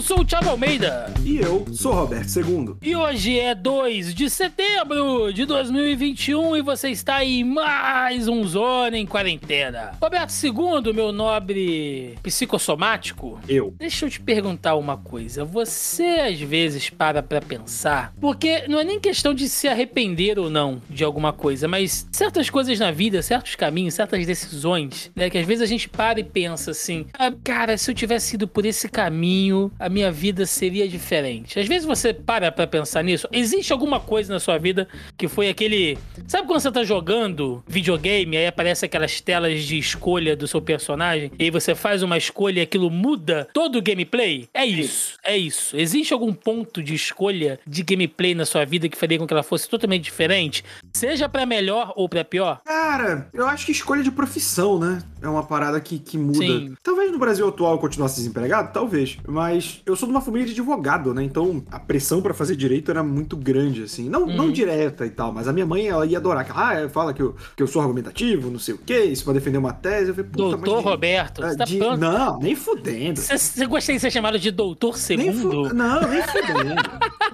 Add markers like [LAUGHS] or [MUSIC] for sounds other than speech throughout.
Eu sou o Thiago Almeida. E eu sou Roberto II. E hoje é 2 de setembro de 2021 e você está em mais um Zona em Quarentena. Roberto II, meu nobre psicossomático. Eu. Deixa eu te perguntar uma coisa. Você às vezes para pra pensar, porque não é nem questão de se arrepender ou não de alguma coisa, mas certas coisas na vida, certos caminhos, certas decisões, né, que às vezes a gente para e pensa assim: ah, cara, se eu tivesse ido por esse caminho, a minha vida seria diferente. Às vezes você para pra pensar nisso. Existe alguma coisa na sua vida que foi aquele. Sabe quando você tá jogando videogame, aí aparece aquelas telas de escolha do seu personagem, e aí você faz uma escolha e aquilo muda todo o gameplay? É isso, é isso. Existe algum ponto de escolha de gameplay na sua vida que faria com que ela fosse totalmente diferente? Seja pra melhor ou pra pior? Cara, eu acho que escolha de profissão, né? É uma parada que, que muda. Sim. Talvez no Brasil atual eu continuasse desempregado, talvez. Mas eu sou de uma família de advogado, né? Então a pressão pra fazer direito era muito grande, assim. Não, não Uhum. direta e tal, mas a minha mãe, ela ia adorar. Ah, fala que eu, que eu sou argumentativo, não sei o quê, isso pra defender uma tese. Eu falei, puta, Doutor mas... Roberto, É, você tá de-? Não, nem fudendo. Você, gostaria de ser chamado de Doutor Nem Segundo? fu- Não, nem fudendo. [LAUGHS]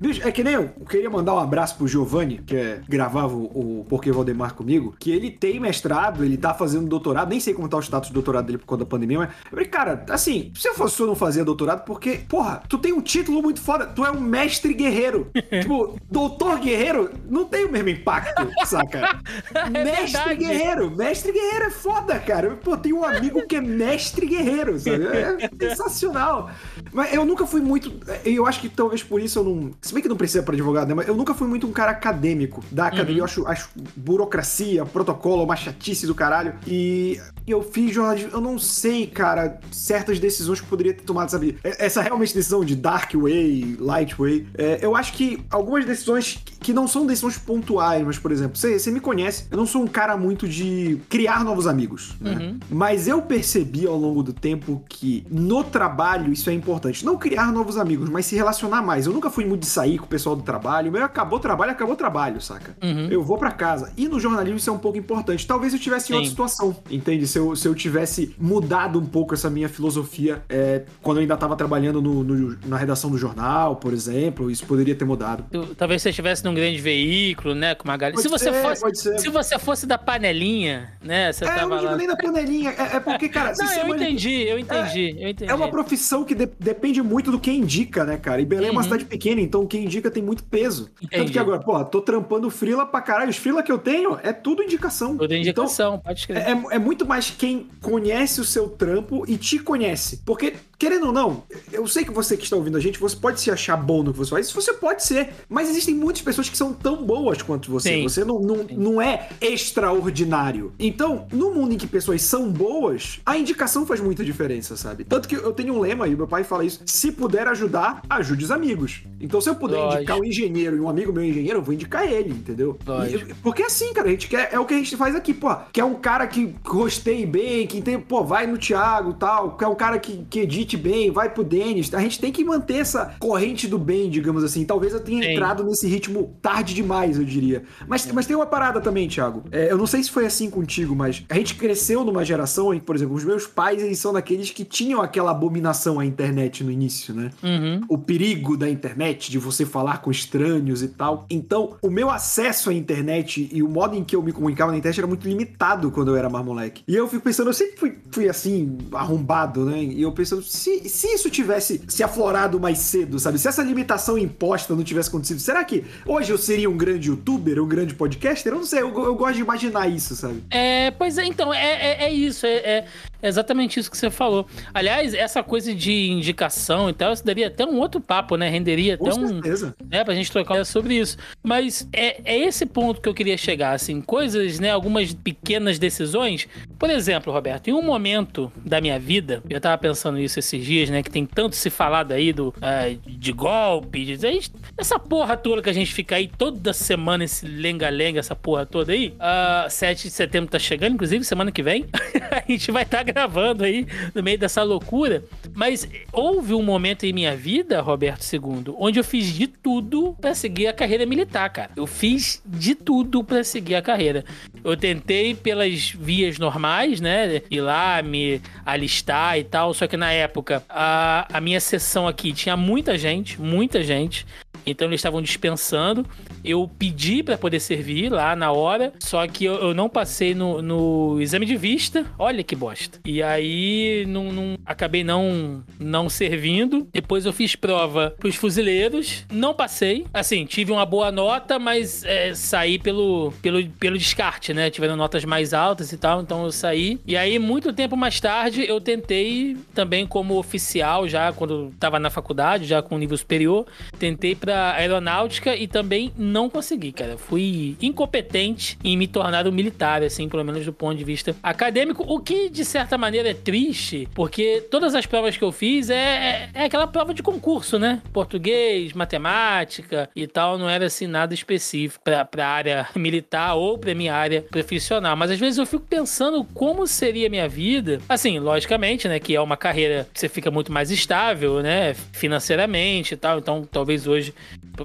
Bicho, é que nem eu. Eu queria mandar um abraço pro Giovanni, que é, gravava o, o Porquê Valdemar comigo, que ele tem mestrado, ele tá fazendo doutorado, nem sei como tá o status do doutorado dele por conta da pandemia, mas eu falei, cara, assim, se eu fosse eu não fazia doutorado, porque, porra, tu tem um título muito foda, tu é um mestre guerreiro. [LAUGHS] tipo, doutor guerreiro não tem o mesmo impacto, saca? [LAUGHS] mestre verdade. guerreiro, mestre guerreiro é foda, cara. Pô, tem um amigo que é mestre guerreiro, sabe? É [LAUGHS] sensacional. Mas eu nunca fui muito. Eu acho que talvez por isso eu não. Se bem que não precisa pra advogado, né? Mas eu nunca fui muito um cara acadêmico da academia. Eu acho, acho burocracia, protocolo, uma chatice do caralho. E eu fiz jornalismo. Eu não sei, cara, certas decisões que eu poderia ter tomado, sabe? Essa realmente decisão de dark way, light way. é, eu acho que algumas decisões que- que não são decisões pontuais, mas, por exemplo, você você me conhece, eu não sou um cara muito de criar novos amigos, né? Uhum. Mas eu percebi ao longo do tempo que no trabalho isso é importante. Não criar novos amigos, mas se relacionar mais. Eu nunca fui muito de sair com o pessoal do trabalho. Meu, acabou o trabalho, acabou o trabalho, saca? Uhum. Eu vou pra casa. E no jornalismo isso é um pouco importante. Talvez eu tivesse em outra situação, entende? Se eu, se eu tivesse mudado um pouco essa minha filosofia é, quando eu ainda tava trabalhando no- no- na redação do jornal, por exemplo, isso poderia ter mudado. Talvez você estivesse num grande veículo, né? Com uma galera. Se você ser, fosse. Se você fosse da panelinha, né? Você É, eu tava não digo lá. nem da panelinha. É, é porque, cara, [LAUGHS] Não, eu entendi, eu entendi, eu entendi. É uma profissão que de- depende muito do que indica, né, cara? E Belém é uma Uhum. cidade pequena, então quem indica tem muito peso. Tanto Entendi. que agora, pô, tô trampando frila pra caralho. Os frila que eu tenho é tudo indicação. Toda Então, indicação, pode escrever. é, é muito mais quem conhece o seu trampo e te conhece. Porque, querendo ou não, eu sei que você que está ouvindo a gente, você pode se achar bom no que você faz. Isso você pode ser. Mas existem muitas pessoas que são tão boas quanto você. Sim. Você não, não, não é extraordinário. Então, no mundo em que pessoas são boas, a indicação faz muita diferença, sabe? Tanto que eu tenho um lema e meu pai fala isso: se puder ajudar, ajude os amigos. Então, se eu puder Lógico. indicar um engenheiro e um amigo meu engenheiro, eu vou indicar ele, entendeu? E- porque é assim, cara, a gente quer, é o que a gente faz aqui, pô. Que é um cara que gostei bem, que tem, pô, vai no Thiago tal, que é um cara que, que edite bem, vai pro Denis. A gente tem que manter essa corrente do bem, digamos assim. Talvez eu tenha Sim. entrado nesse ritmo tarde demais, eu diria. Mas, mas tem uma parada também, Thiago. É, eu não sei se foi assim contigo, mas a gente cresceu numa geração em que, por exemplo, os meus pais, eles são daqueles que tinham aquela abominação à internet no início, né? Uhum. o perigo da internet, de você falar com estranhos e tal. Então, o meu acesso à internet e o modo em que eu me comunicava na internet era muito limitado quando eu era mais moleque. E eu fico pensando, eu sempre fui, fui assim, arrombado, né? E eu pensando, se, se isso tivesse se aflorado mais cedo, sabe? Se essa limitação imposta não tivesse acontecido, será que hoje eu seria um grande youtuber, um grande podcaster? Eu não sei, eu, eu gosto de imaginar isso, sabe? É, pois é, então, é, é, é isso, é, é exatamente isso que você falou. Aliás, essa coisa de indicação e tal, isso daria até um outro papo, né? Renderia Com até um. certeza. né, pra gente trocar sobre isso. Mas é, é esse ponto que eu queria chegar, assim, coisas, né, algumas pequenas decisões. Por exemplo, Roberto, em um momento da minha vida, eu tava pensando nisso esses dias, né, que tem tanto se falado aí do, ah, de golpe, de, gente- essa porra toda que a gente fica aí toda semana, esse lenga-lenga, essa porra toda aí. Ah, 7 de setembro tá chegando, inclusive, semana que vem. [LAUGHS] a gente vai estar gravando aí no meio dessa loucura. Mas houve um momento em minha vida, Roberto II, onde eu fiz de tudo para seguir a carreira militar, cara. Eu fiz de tudo para seguir a carreira. Eu tentei pelas vias normais, né? Ir lá, me alistar e tal. Só que na época, a, a minha sessão aqui tinha muita gente, muita gente. Então eles estavam dispensando. Eu pedi para poder servir lá na hora, só que eu, eu não passei no, no, exame de vista. Olha que bosta. E aí não, não, acabei não não servindo. Depois eu fiz prova pros fuzileiros, não passei. Assim, tive uma boa nota, mas é, saí pelo, pelo, pelo descarte, né? Tiveram notas mais altas e tal, então eu saí. E aí, muito tempo mais tarde, eu tentei também como oficial, já quando tava na faculdade, já com nível superior, tentei pra pra aeronáutica e também não consegui, cara. Fui incompetente em me tornar um militar, assim, pelo menos do ponto de vista acadêmico, o que de certa maneira é triste, porque todas as provas que eu fiz é, é, é aquela prova de concurso, né? Português, matemática e tal, não era assim nada específico pra, pra área [LAUGHS] militar ou pra minha área profissional. Mas às vezes eu fico pensando como seria minha vida, assim, logicamente, né, que é uma carreira que você fica muito mais estável, né, financeiramente e tal, então talvez hoje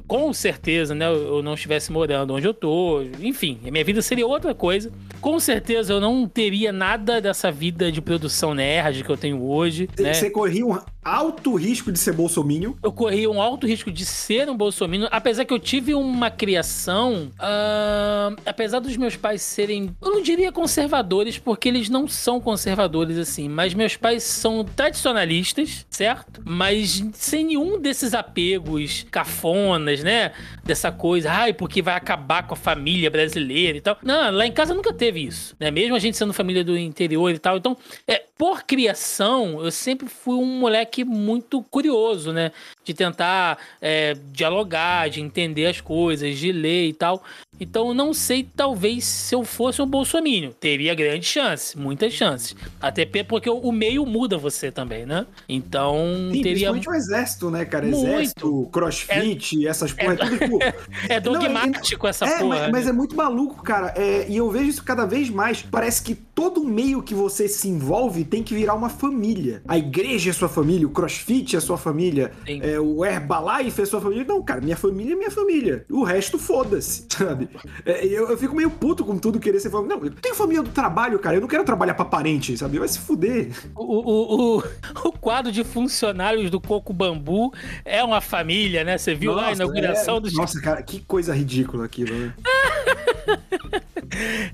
com certeza, né, eu não estivesse morando onde eu tô, enfim, a minha vida seria outra coisa. Com certeza eu não teria nada dessa vida de produção nerd que eu tenho hoje. Você, né? corria um alto risco de ser bolsominion. Eu corria um alto risco de ser um bolsominion, apesar que eu tive uma criação, uh, apesar dos meus pais serem, eu não diria conservadores, porque eles não são conservadores assim, mas meus pais são tradicionalistas, certo? Mas sem nenhum desses apegos cafonas, né? Dessa coisa, ai, porque vai acabar com a família brasileira e tal. Não, lá em casa nunca teve isso, né? Mesmo a gente sendo família do interior e tal. Então, é, por criação, eu sempre fui um moleque muito curioso, né? De tentar é, dialogar, de entender as coisas, de ler e tal. Então, não sei, talvez, se eu fosse um bolsominion. Teria grande chance, muitas chances. Até porque o meio muda você também, né? Então, Sim, teria... Principalmente o exército, né, cara? Muito. Exército, crossfit, é... essas porra, é, tudo tipo... [LAUGHS] é dogmático não, é, essa é, porra. Mas, né? mas, é muito maluco, cara. É, e eu vejo isso cada vez mais. Parece que todo meio que você se envolve tem que virar uma família. A igreja é sua família, o crossfit é sua família, é, o Herbalife é sua família. Não, cara, minha família é minha família. O resto, foda-se, [LAUGHS] sabe? É, eu, eu, fico meio puto com tudo querer ser família. Não, eu tenho família do trabalho, cara. Eu não quero trabalhar pra parente, sabe? Vai se fuder. O, o, o, o quadro de funcionários do Coco Bambu é uma família, né? Você viu Nossa, lá a inauguração é... dos. Nossa, cara, que coisa ridícula aquilo, né? [LAUGHS]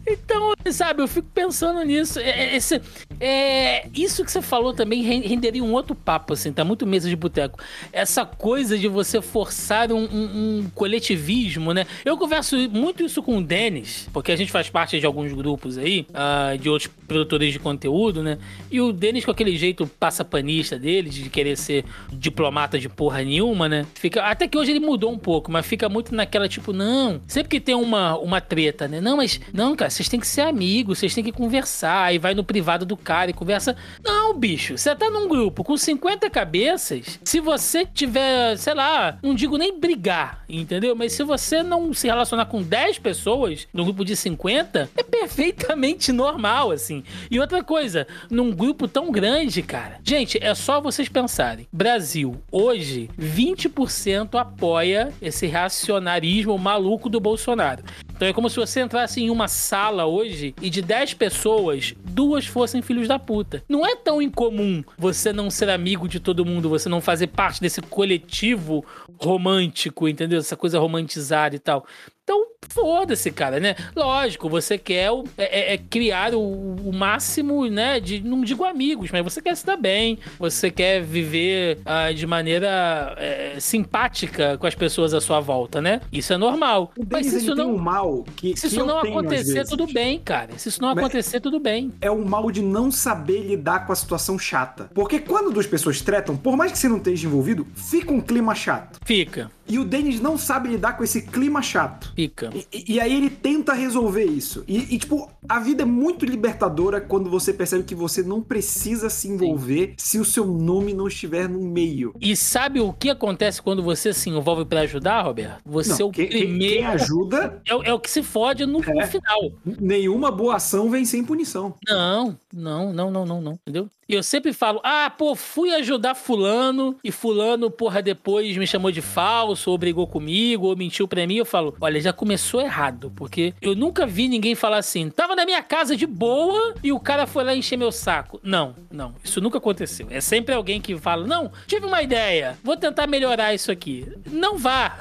então, sabe, eu fico pensando nisso. É, é, esse, é, isso que você falou também renderia um outro papo, assim, tá muito mesa de boteco. Essa coisa de você forçar um, um, um, coletivismo, né? Eu converso muito isso com o Denis, porque a gente faz parte de alguns grupos aí, uh, de outros produtores de conteúdo, né? E o Denis, com aquele jeito passapanista dele, de querer ser diplomata de porra nenhuma, né? Fica, até que hoje ele mudou um pouco, mas fica muito naquela tipo, não, sempre que tem uma, uma treta, né? Não, mas, não, cara, vocês têm que ser amigos, vocês têm que conversar, aí vai no privado do cara e conversa. Não, bicho, você tá num grupo com 50 cabeças, se você tiver, sei lá, não digo nem brigar, entendeu? Mas se você não se relacionar com 10 pessoas no grupo de 50, é perfeitamente [LAUGHS] normal, assim. E outra coisa, num grupo tão grande, cara, gente, é só vocês pensarem. Brasil, hoje, 20% apoia esse reacionarismo maluco do Bolsonaro. Então é como se você entrasse em uma sala hoje e de 10 pessoas, duas fossem filhos da puta. Não é tão incomum você não ser amigo de todo mundo, você não fazer parte desse coletivo romântico, entendeu? Essa coisa romantizada e tal. Então, foda-se, cara, né? Lógico, você quer o, é, é, é criar o, o, máximo, né? De, não digo amigos, mas você quer se dar bem, você quer viver uh, de maneira é, simpática com as pessoas à sua volta, né? Isso é normal. O mas se isso não, um mal que, se que isso não acontecer, tudo bem, cara. Se isso não mas acontecer, tudo bem. É o mal de não saber lidar com a situação chata. Porque quando duas pessoas tretam, por mais que você não esteja envolvido, fica um clima chato. Fica. E o Denis não sabe lidar com esse clima chato. Fica. E, e aí ele tenta resolver isso. E, e, tipo, a vida é muito libertadora quando você percebe que você não precisa se envolver se o seu nome não estiver no meio. E sabe o que acontece quando você se envolve pra ajudar, Roberto? Você é Não, o quem, primeiro. quem ajuda, É, o- é o que se fode no, no É. final. nenhuma boa ação vem sem punição. Não, não, não, não, não, não. Entendeu? E eu sempre falo, ah, pô, fui ajudar fulano e fulano, porra, depois me chamou de falso, ou brigou comigo, ou mentiu pra mim. Eu falo, olha, já começou errado, porque eu nunca vi ninguém falar assim, tava na minha casa de boa e o cara foi lá encher meu saco. Não, não, isso nunca aconteceu. É sempre alguém que fala, não, tive uma ideia, vou tentar melhorar isso aqui. Não vá.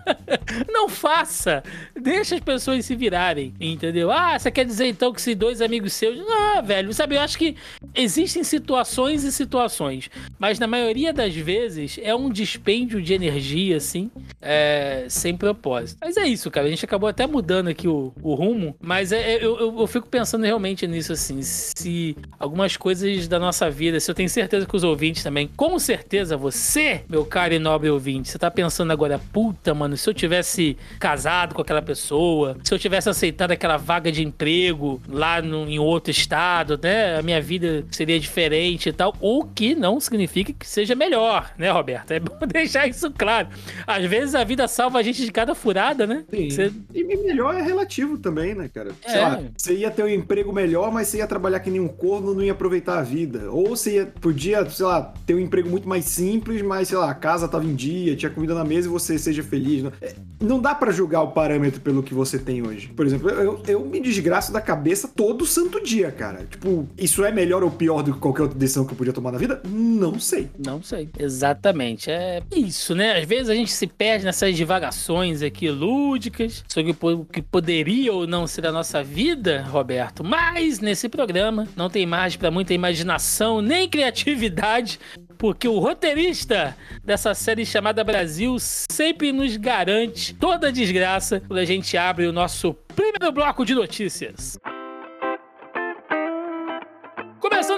[LAUGHS] Não faça. Deixa as pessoas se virarem, entendeu? Ah, você quer dizer então que se dois amigos seus. Ah, velho, sabe? Eu acho que existem situações e situações, mas na maioria das vezes é um dispêndio de energia, assim, é, sem propósito. Mas é isso, cara. A gente acabou até mudando aqui o, o rumo, mas é- é- eu, eu- eu fico pensando realmente nisso, assim. Se algumas coisas da nossa vida, se eu tenho certeza que os ouvintes também, com certeza você, meu caro e nobre ouvinte, você tá pensando agora, puta, mano, se eu tivesse casado com aquela pessoa, se eu tivesse aceitado aquela vaga de emprego lá no, em outro estado, né? A minha vida seria diferente e tal. O que não significa que seja melhor, né, Roberto? É bom [LAUGHS] deixar isso claro. Às vezes a vida salva a gente de cada furada, né? Sim. Você- E melhor é relativo também, né, cara? Sei É. lá, você ia ter um emprego melhor, mas você ia trabalhar que nem um corno, não ia aproveitar a vida. Ou você ia, podia, sei lá, ter um emprego muito mais simples, mas, sei lá, a casa tava em dia, tinha comida na mesa e você seja feliz. Não, É, não dá pra julgar o parâmetro pelo que você tem hoje. Por exemplo, eu, eu me desgraço da cabeça todo santo dia, cara. Tipo, isso é melhor ou pior do que qualquer outra decisão que eu podia tomar na vida? Não sei. Não sei. Exatamente. É isso, né? Às vezes a gente se perde nessas divagações aqui lúdicas sobre o que poderia ou não ser a nossa vida, Roberto. Mas nesse programa não tem margem para muita imaginação nem criatividade, porque o roteirista dessa série chamada Brasil sempre nos garante toda a desgraça quando a gente abre o nosso primeiro bloco de notícias.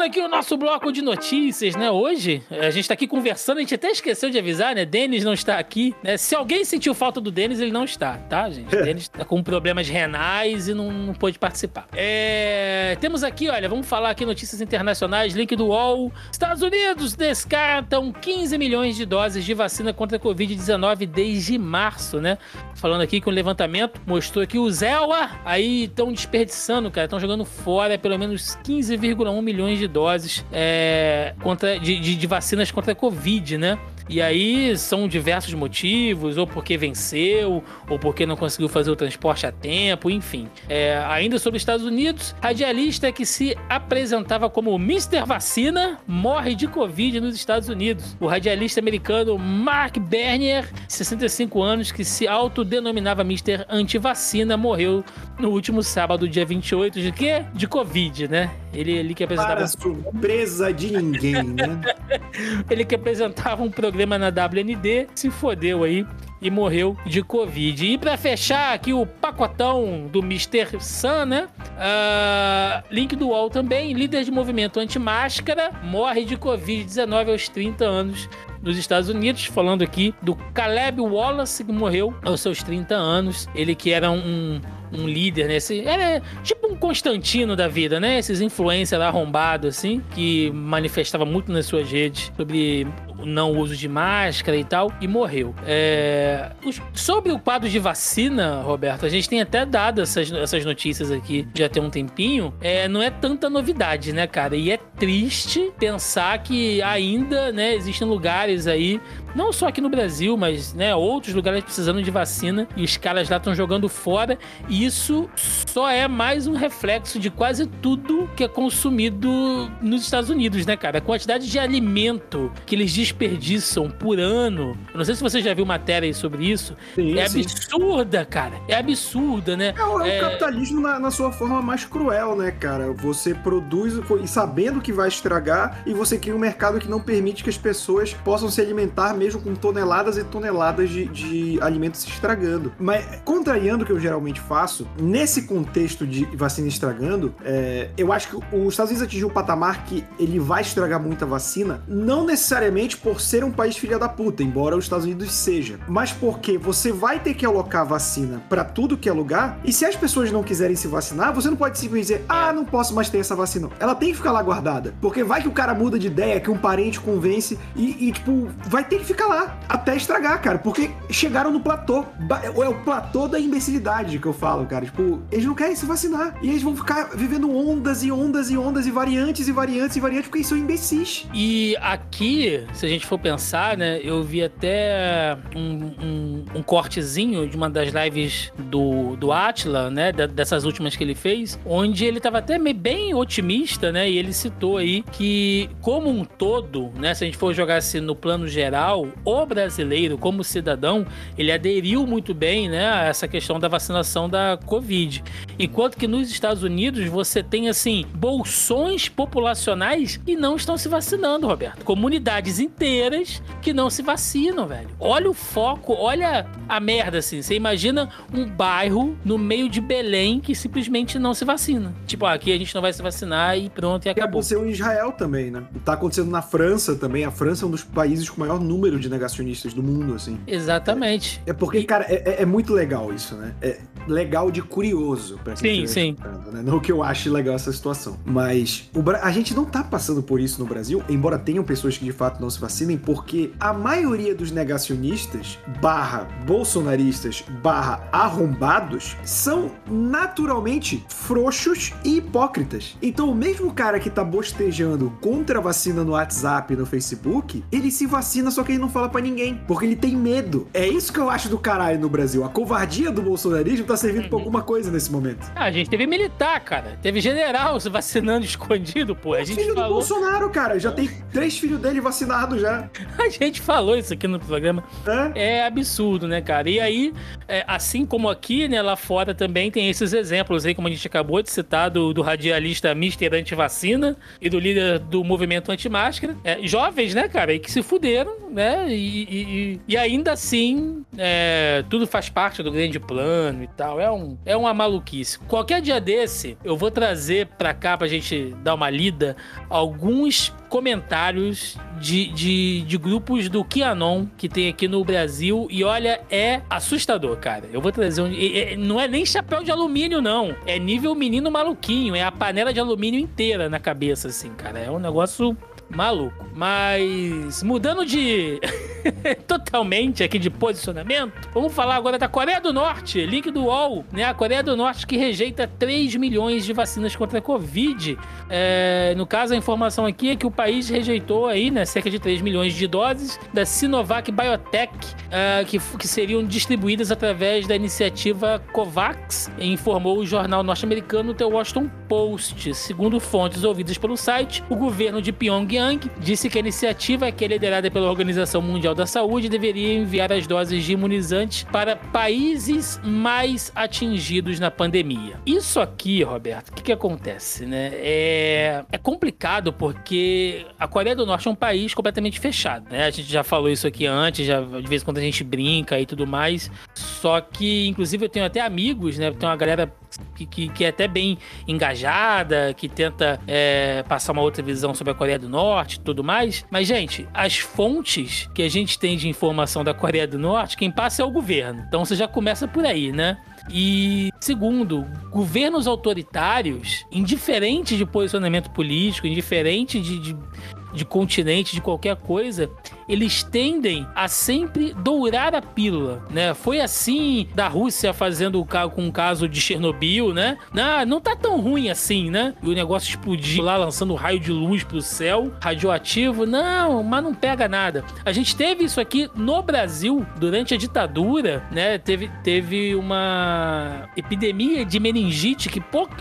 Começando aqui o nosso bloco de notícias, né? Hoje, a gente tá aqui conversando, a gente até esqueceu de avisar, né? Denis não está aqui, né? Se alguém sentiu falta do Denis, ele não está, tá, gente? O [LAUGHS] Denis tá com problemas renais e não, não pôde participar. É... Temos aqui, olha, vamos falar aqui notícias internacionais, link do UOL. Estados Unidos descartam 15 milhões de doses de vacina contra a Covid-19 desde março, né? Falando aqui que o levantamento mostrou que os ELA aí estão desperdiçando, cara, estão jogando fora pelo menos 15,1 milhões de doses é, contra, de, de- de vacinas contra a Covid, né? E aí são diversos motivos, ou porque venceu, ou porque não conseguiu fazer o transporte a tempo, enfim. É, ainda sobre os Estados Unidos, radialista que se apresentava como Mr. Vacina morre de Covid nos Estados Unidos. O radialista americano Mark Bernier, 65 anos, que se autodenominava Mr. Antivacina, morreu no último sábado, dia 28 de quê? De Covid, né? Ele, ele que apresentava Para surpresa de ninguém, né? [LAUGHS] ele que apresentava um programa na WND, se fodeu aí e morreu de Covid. E pra fechar aqui o pacotão do Mr. Sun, né? Ah, link do UOL também, líder de movimento anti-máscara, morre de Covid-19 aos 30 anos nos Estados Unidos, falando aqui do Caleb Wallace, que morreu aos seus 30 anos. Ele que era um, um líder, né? Esse, era tipo um Constantino da vida, né? Esses influencers lá arrombados, assim, que manifestava muito nas suas redes sobre não uso de máscara e tal, e morreu. É, sobre o quadro de vacina, Roberto, a gente tem até dado essas, essas notícias aqui já tem um tempinho. É, não é tanta novidade, né, cara? E é triste pensar que ainda, né, existem lugares aí, não só aqui no Brasil, mas, né, outros lugares precisando de vacina e os caras lá estão jogando fora. E isso só é mais um reflexo de quase tudo que é consumido nos Estados Unidos, né, cara? A quantidade de alimento que eles desperdiçam por ano. Eu não sei se você já viu matéria aí sobre isso. Sim, é sim. absurda, cara. É absurda, né? É, o- é É. capitalismo na, na sua forma mais cruel, né, cara? Você produz e sabendo que vai estragar e você cria um mercado que não permite que as pessoas possam se alimentar mesmo com toneladas e toneladas de, de alimentos estragando. Mas, contrariando o que eu geralmente faço, nesse contexto de vacina estragando, é, eu acho que os Estados Unidos atingiu um patamar que ele vai estragar muita vacina, não necessariamente por ser um país filha da puta, embora os Estados Unidos seja, mas porque você vai ter que alocar vacina para tudo que é lugar, e se as pessoas não quiserem se vacinar, você não pode simplesmente dizer, ah, não posso mais ter essa vacina. Ela tem que ficar lá guardada, porque vai que o cara muda de ideia, que um parente convence, e, e tipo, vai ter que ficar lá até estragar, cara, porque chegaram no platô. É o platô da imbecilidade que eu falo, cara. Tipo, eles não querem se vacinar. E eles vão ficar vivendo ondas e ondas e ondas e variantes e variantes e variantes porque eles são imbecis. E aqui, se a gente for pensar, né, eu vi até um, um, um cortezinho de uma das lives do, do Atila, né, dessas últimas que ele fez, onde ele tava até bem otimista, né, e ele citou aí que, como um todo, né, se a gente for jogar assim no plano geral, o brasileiro, como cidadão, ele aderiu muito bem, né, a essa questão da vacinação da Covid. Enquanto que nos Estados Unidos você tem, assim, bolsões populacionais que não estão se vacinando, Roberto. Comunidades inteiras que não se vacinam, velho. Olha o foco, olha a merda, assim. Você imagina um bairro no meio de Belém que simplesmente não se vacina. Tipo, ah, aqui a gente não vai se vacinar e pronto, e acabou. Aconteceu em Israel também, né? Tá acontecendo na França também. A França é um dos países com maior número de negacionistas do mundo, assim. Exatamente. É, é porque, cara, é, é, é, muito legal isso, né? É legal de curioso pra quem Sim, sim. Né? Não que eu ache legal essa situação. Mas o, a gente não tá passando por isso no Brasil, embora tenham pessoas que de fato não se vacinem, porque a maioria dos negacionistas, barra bolsonaristas, barra arrombados, são naturalmente frouxos e hipócritas. Então, o mesmo cara que tá bostejando contra a vacina no WhatsApp e no Facebook, ele se vacina, só que ele não fala para ninguém, porque ele tem medo. É isso que eu acho do caralho no Brasil. A covardia do bolsonarismo tá servindo uhum. pra alguma coisa nesse momento. Ah, a gente teve militar, cara. Teve general se [LAUGHS] vacinando escondido, pô. A gente filho falou... do Bolsonaro, cara. Já tem três filhos dele vacinados já. [LAUGHS] A gente falou isso aqui no programa. É, é absurdo, né, cara? E aí, é, assim como aqui, né, lá fora também tem esses exemplos aí, como a gente acabou de citar, do, do radialista Mister Antivacina e do líder do movimento anti-máscara. É, jovens, né, cara? E que se fuderam, né? E, e, e ainda assim, é, tudo faz parte do grande plano e tal. É, um, é uma maluquice. Qualquer dia desse, eu vou trazer pra cá pra gente dar uma lida alguns comentários de, de, de, grupos do QAnon que tem aqui no Brasil. E olha, é assustador, cara. Eu vou trazer um. É, não é nem chapéu de alumínio, não. É nível menino maluquinho. É a panela de alumínio inteira na cabeça, assim, cara. É um negócio maluco. Mas mudando de [LAUGHS] totalmente aqui de posicionamento, vamos falar agora da Coreia do Norte, link do UOL, né? A Coreia do Norte que rejeita 3 milhões de vacinas contra a Covid. É, no caso, a informação aqui é que o país rejeitou aí, né, cerca de 3 milhões de doses da Sinovac Biotech, é, que, que seriam distribuídas através da iniciativa COVAX, informou o jornal norte-americano The Washington Post. Segundo fontes ouvidas pelo site, o governo de Pyongyang disse que a iniciativa, que é liderada pela Organização Mundial da Saúde, deveria enviar as doses de imunizantes para países mais atingidos na pandemia. Isso aqui, Roberto, o que, que acontece, né? É, é complicado porque a Coreia do Norte é um país completamente fechado, né? A gente já falou isso aqui antes, já de vez em quando a gente brinca e tudo mais. Só que, inclusive, eu tenho até amigos, né? Tem uma galera que, que, que, é até bem engajada, que tenta é, passar uma outra visão sobre a Coreia do Norte e tudo mais. Mas, gente, as fontes que a gente tem de informação da Coreia do Norte, quem passa é o governo. Então você já começa por aí, né? E, segundo, governos autoritários, indiferente de posicionamento político, indiferente de, de, de continente, de qualquer coisa, eles tendem a sempre dourar a pílula, né? Foi assim da Rússia fazendo com o caso de Chernobyl, né? Não, não tá tão ruim assim, né? E o negócio explodiu lá, lançando raio de luz pro céu, radioativo. Não, mas não pega nada. A gente teve isso aqui no Brasil durante a ditadura, né? Teve, teve uma epidemia de meningite que pouco,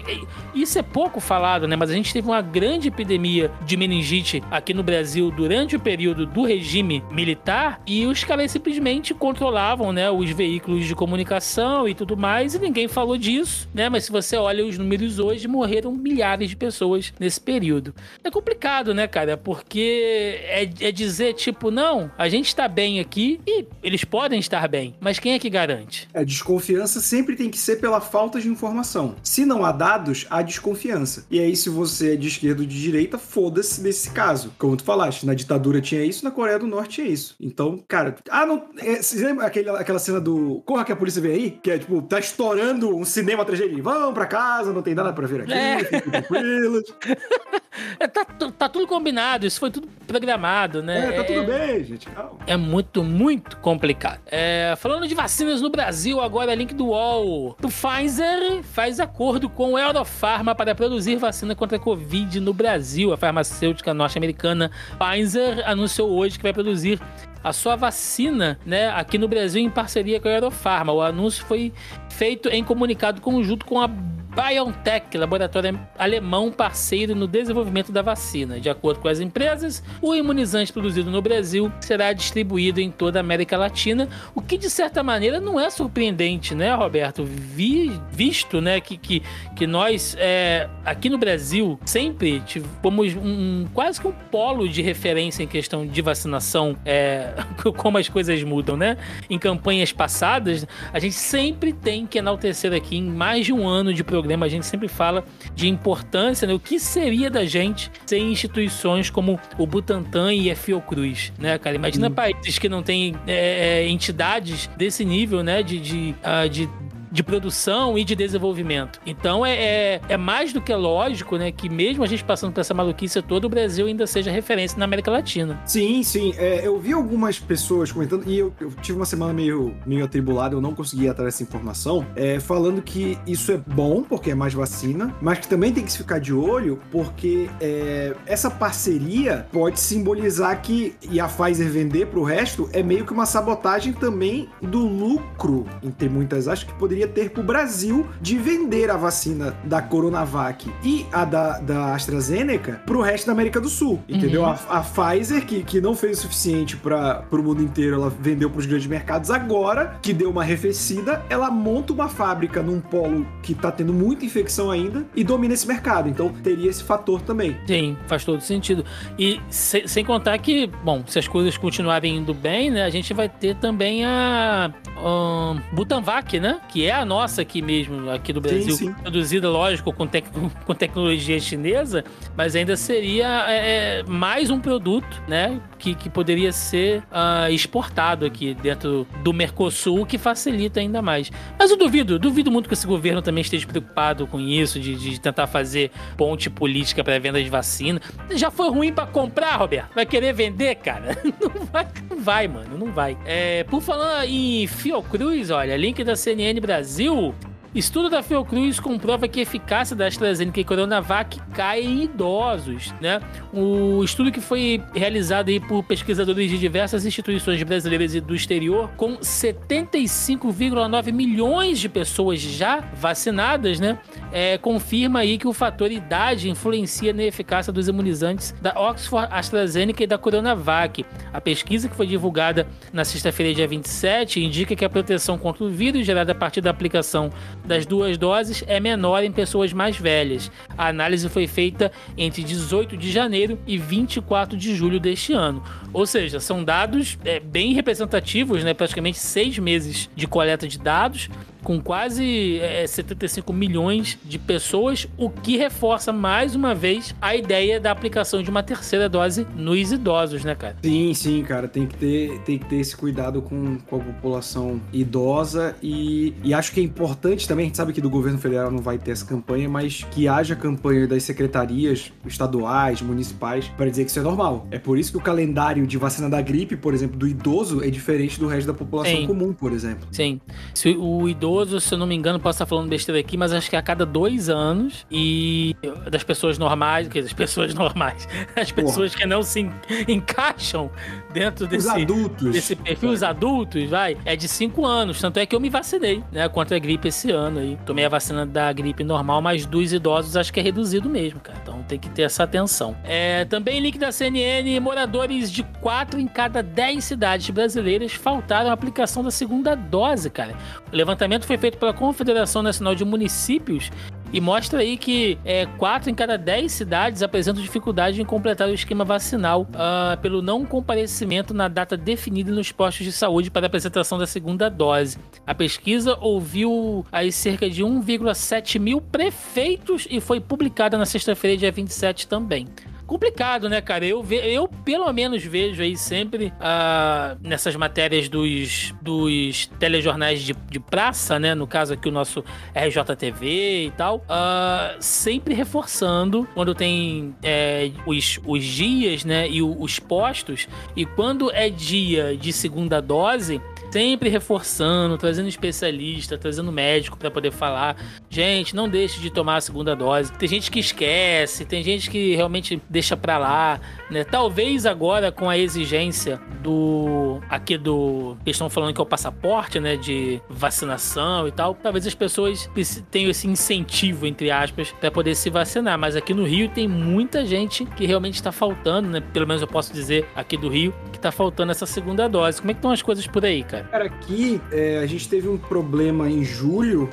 isso é pouco falado, né? Mas a gente teve uma grande epidemia de meningite aqui no Brasil durante o período do regime militar e os caras simplesmente controlavam, né, os veículos de comunicação e tudo mais e ninguém falou disso, né? Mas se você olha os números hoje, morreram milhares de pessoas nesse período. É complicado, né, cara? Porque é, é dizer tipo, não, a gente está bem aqui e eles podem estar bem, mas quem é que garante? A desconfiança sempre tem que ser pela falta de informação. Se não há dados, há desconfiança. E aí, se você é de esquerda ou de direita, foda-se nesse caso. Como tu falaste, na ditadura tinha isso, na Coreia do Norte tinha isso. Então, cara, ah, não. É, você lembra aquele, aquela cena do Corra que a polícia vem aí? Que é tipo, tá estourando um cinema dele. Vão pra casa, não tem nada pra ver aqui, é. fiquem tranquilos. [LAUGHS] é, tá, tá tudo combinado, isso foi tudo programado, né? É, tá tudo bem, gente. Calma. É muito, muito complicado. É, falando de vacinas no Brasil, agora link do UOL. O Pfizer faz acordo com o Eurofarma para produzir vacina contra a Covid no Brasil. A farmacêutica norte-americana Pfizer anunciou hoje que vai produzir a sua vacina, né, aqui no Brasil em parceria com a Eurofarma. O anúncio foi feito em comunicado conjunto com a BioNTech, laboratório alemão parceiro no desenvolvimento da vacina. De acordo com as empresas, o imunizante produzido no Brasil será distribuído em toda a América Latina, o que de certa maneira não é surpreendente, né, Roberto? Vi, visto, né, que, que, que nós é, aqui no Brasil sempre fomos um, quase que um polo de referência em questão de vacinação, é, [LAUGHS] como as coisas mudam, né? Em campanhas passadas, a gente sempre tem que enaltecer aqui em mais de um ano de programa programa a gente sempre fala de importância, né? O que seria da gente sem instituições como o Butantan e a Fiocruz, né, cara? Imagina hum. países que não têm é, é, entidades desse nível, né? De, de, uh, de de produção e de desenvolvimento. Então é, é, é, mais do que lógico, né, que mesmo a gente passando por essa maluquice toda, o Brasil ainda seja referência na América Latina. Sim, sim. É, eu vi algumas pessoas comentando, e eu, eu, tive uma semana meio, meio atribulada, eu não consegui atrás dessa informação, é, falando que isso é bom, porque é mais vacina, mas que também tem que se ficar de olho, porque é, essa parceria pode simbolizar que, e a Pfizer vender pro resto, é meio que uma sabotagem também do lucro, entre muitas, acho que poderia poderia ter para o Brasil de vender a vacina da Coronavac e a da, da AstraZeneca para o resto da América do Sul, entendeu? Uhum. A, a, Pfizer, que, que não fez o suficiente para o mundo inteiro, ela vendeu para os grandes mercados. Agora, que deu uma arrefecida, ela monta uma fábrica num polo que está tendo muita infecção ainda e domina esse mercado. Então, teria esse fator também. Sim, faz todo sentido. E se, sem contar que, bom, se as coisas continuarem indo bem, né, a gente vai ter também a um, Butanvac, né, que é é a nossa aqui mesmo, aqui do Brasil, sim, sim. produzida, lógico, com, tec com tecnologia chinesa, mas ainda seria é, é, mais um produto, né? Que, que poderia ser uh, exportado aqui dentro do Mercosul, que facilita ainda mais. Mas eu duvido, duvido muito que esse governo também esteja preocupado com isso, de, de tentar fazer ponte política para venda de vacina. Já foi ruim para comprar, Roberto? Vai querer vender, cara? [LAUGHS] Não vai, não vai mano, não vai. É, por falar em Fiocruz, olha, link da CNN Brasil Brasil Estudo da Fiocruz comprova que a eficácia da AstraZeneca e Coronavac cai em idosos, né? O estudo que foi realizado aí por pesquisadores de diversas instituições brasileiras e do exterior, com 75,9 milhões de pessoas já vacinadas, né? É, confirma aí que o fator idade influencia na eficácia dos imunizantes da Oxford AstraZeneca e da Coronavac. A pesquisa que foi divulgada na sexta-feira, dia 27, indica que a proteção contra o vírus gerada a partir da aplicação das duas doses é menor em pessoas mais velhas. A análise foi feita entre 18 de janeiro e 24 de julho deste ano. Ou seja, são dados é, bem representativos, né? praticamente seis meses de coleta de dados com quase é, 75 milhões de pessoas, o que reforça mais uma vez a ideia da aplicação de uma terceira dose nos idosos, né, cara? Sim, sim, cara, tem que ter, tem que ter esse cuidado com, com a população idosa e, e acho que é importante também, a gente sabe que do governo federal não vai ter essa campanha, mas que haja campanha das secretarias estaduais, municipais, para dizer que isso é normal. É por isso que o calendário de vacina da gripe, por exemplo, do idoso é diferente do resto da população sim. comum, por exemplo. Sim. Se o idoso idoso, se eu não me engano, posso estar falando besteira aqui, mas acho que a cada dois anos. E das pessoas normais, que das pessoas [LAUGHS] normais, as pessoas Porra. que não se encaixam dentro desse, adultos. desse perfil, os adultos, vai, é de cinco anos. Tanto é que eu me vacinei, né, contra a gripe esse ano aí. Tomei a vacina da gripe normal, mas dos idosos acho que é reduzido mesmo, cara. Então tem que ter essa atenção. É, também link da CNN, moradores de quatro em cada dez cidades brasileiras faltaram a aplicação da segunda dose, cara. O levantamento foi feito pela Confederação Nacional de Municípios e mostra aí que é, 4 em cada 10 cidades apresentam dificuldade em completar o esquema vacinal uh, pelo não comparecimento na data definida nos postos de saúde para a apresentação da segunda dose. A pesquisa ouviu aí cerca de 1,7 mil prefeitos e foi publicada na sexta-feira, dia 27 também complicado, né, cara? Eu, ve, eu pelo menos vejo aí sempre uh, nessas matérias dos, dos telejornais de, de praça, né? No caso aqui o nosso RJTV e tal, uh, sempre reforçando quando tem é, os, os dias, né? E os postos. E quando é dia de segunda dose, sempre reforçando, trazendo especialista, trazendo médico para poder falar. Gente, não deixe de tomar a segunda dose. Tem gente que esquece, tem gente que realmente deixa para lá, né? Talvez agora com a exigência do aqui do que estão falando que é o passaporte, né, de vacinação e tal, talvez as pessoas tenham esse incentivo entre aspas para poder se vacinar, mas aqui no Rio tem muita gente que realmente está faltando, né? Pelo menos eu posso dizer aqui do Rio que está faltando essa segunda dose. Como é que estão as coisas por aí, cara? Cara, aqui é, a gente teve um problema em julho,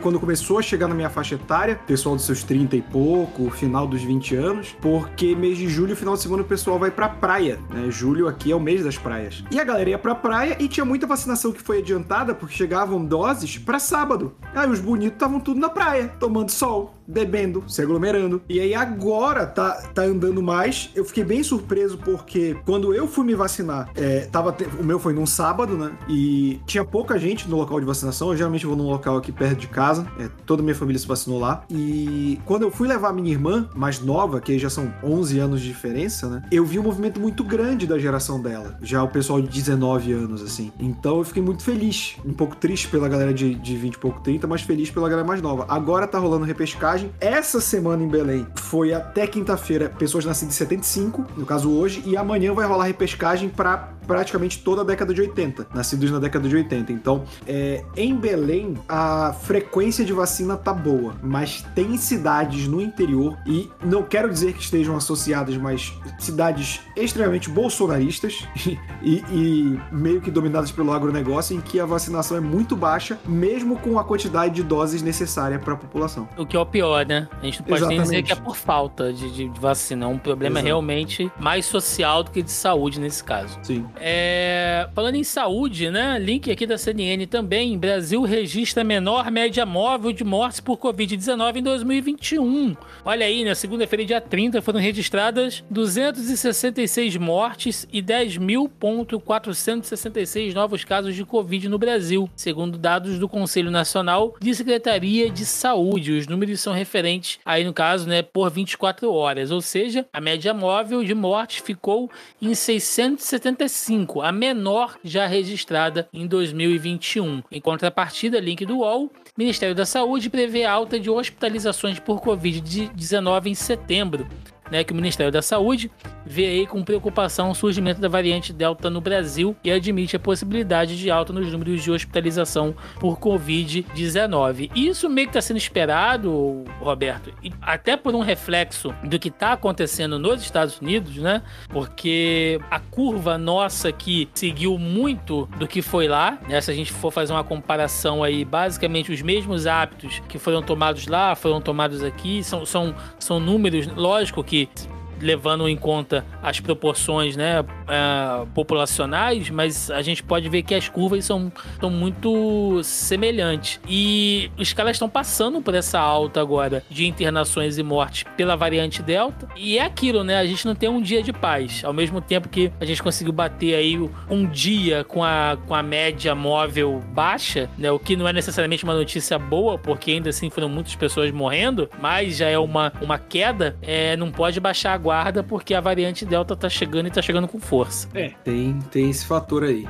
quando começou a chegar na minha faixa etária, pessoal dos seus 30 e pouco, final dos 20 anos, porque mês de julho, final de semana, o pessoal vai pra praia, né? Julho aqui é o mês das praias. E a galera ia pra praia e tinha muita vacinação que foi adiantada, porque chegavam doses para sábado. Aí os bonitos estavam tudo na praia, tomando sol, bebendo, se aglomerando. E aí agora tá, tá andando mais. Eu fiquei bem surpreso porque quando eu fui me vacinar, é, tava, o meu foi num sábado, né? E tinha pouca gente no local de vacinação. Eu geralmente vou num local aqui perto de casa. É, toda a minha família se vacinou lá. E quando eu fui levar minha irmã, mais nova, que aí já são 11 anos de diferença, né? Eu vi um movimento muito grande da geração dela. Já o pessoal de 19 anos, assim. Então eu fiquei muito feliz. Um pouco triste pela galera de, de 20 e pouco 30, mas feliz pela galera mais nova. Agora tá rolando repescagem essa semana em Belém foi até quinta-feira, pessoas nascidas em 75, no caso hoje, e amanhã vai rolar repescagem para praticamente toda a década de 80, nascidos na década de 80. Então, é, em Belém, a frequência de vacina tá boa, mas tem cidades no interior, e não quero dizer que estejam associadas, mas cidades extremamente bolsonaristas [LAUGHS] e, e meio que dominadas pelo agronegócio, em que a vacinação é muito baixa, mesmo com a quantidade de doses necessária para a população. O que é o pior, né? A gente não pode nem dizer que é por falta de, de, vacina, é um problema Exato. realmente mais social do que de saúde nesse caso. Sim. É, falando em saúde, né? Link aqui da CNN também. Brasil registra menor média móvel de mortes por Covid-19 em 2021. Olha aí, na segunda-feira, dia 30, foram registradas 266 mortes e 10.466 novos casos de Covid no Brasil, segundo dados do Conselho Nacional de Secretaria de Saúde. Os números são referentes, aí no caso, né, por 24 horas, ou seja, a média móvel de mortes ficou em 675 5, a menor já registrada em 2021. Em contrapartida, link do UOL, Ministério da Saúde prevê alta de hospitalizações por Covid-19 em setembro, né, que o Ministério da Saúde vê aí com preocupação o surgimento da variante Delta no Brasil e admite a possibilidade de alta nos números de hospitalização por Covid-19. Isso meio que está sendo esperado, Roberto, até por um reflexo do que está acontecendo nos Estados Unidos, né? Porque a curva nossa aqui seguiu muito do que foi lá, né? Se a gente for fazer uma comparação aí, basicamente os mesmos hábitos que foram tomados lá foram tomados aqui, são, são, são números, lógico que que levando em conta as proporções né, uh, populacionais, mas a gente pode ver que as curvas são, são muito semelhantes. E os caras estão passando por essa alta agora de internações e mortes pela variante Delta. E é aquilo, né? A gente não tem um dia de paz. Ao mesmo tempo que a gente conseguiu bater aí um dia com a, com a média móvel baixa, né? O que não é necessariamente uma notícia boa, porque ainda assim foram muitas pessoas morrendo, mas já é uma, uma queda, é, não pode baixar agora guarda porque a variante Delta tá chegando e tá chegando com força. É, tem, tem esse fator aí.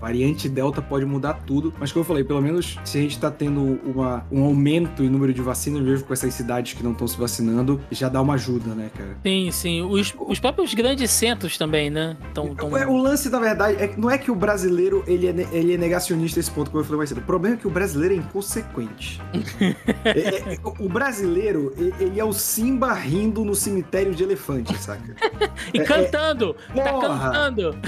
Variante Delta pode mudar tudo, mas como eu falei, pelo menos se a gente tá tendo uma, um aumento em número de vacinas, mesmo com essas cidades que não estão se vacinando, já dá uma ajuda, né, cara? Sim, sim. Os, os próprios grandes centros também, né? Tão, tão... O lance, na verdade, é, não é que o brasileiro ele é, ele é negacionista esse ponto, como eu falei mais cedo. O problema é que o brasileiro é inconsequente. [LAUGHS] é, é, o brasileiro, ele é o Simba rindo no cemitério de elefante, saca? [LAUGHS] e é, cantando! É, tá cantando!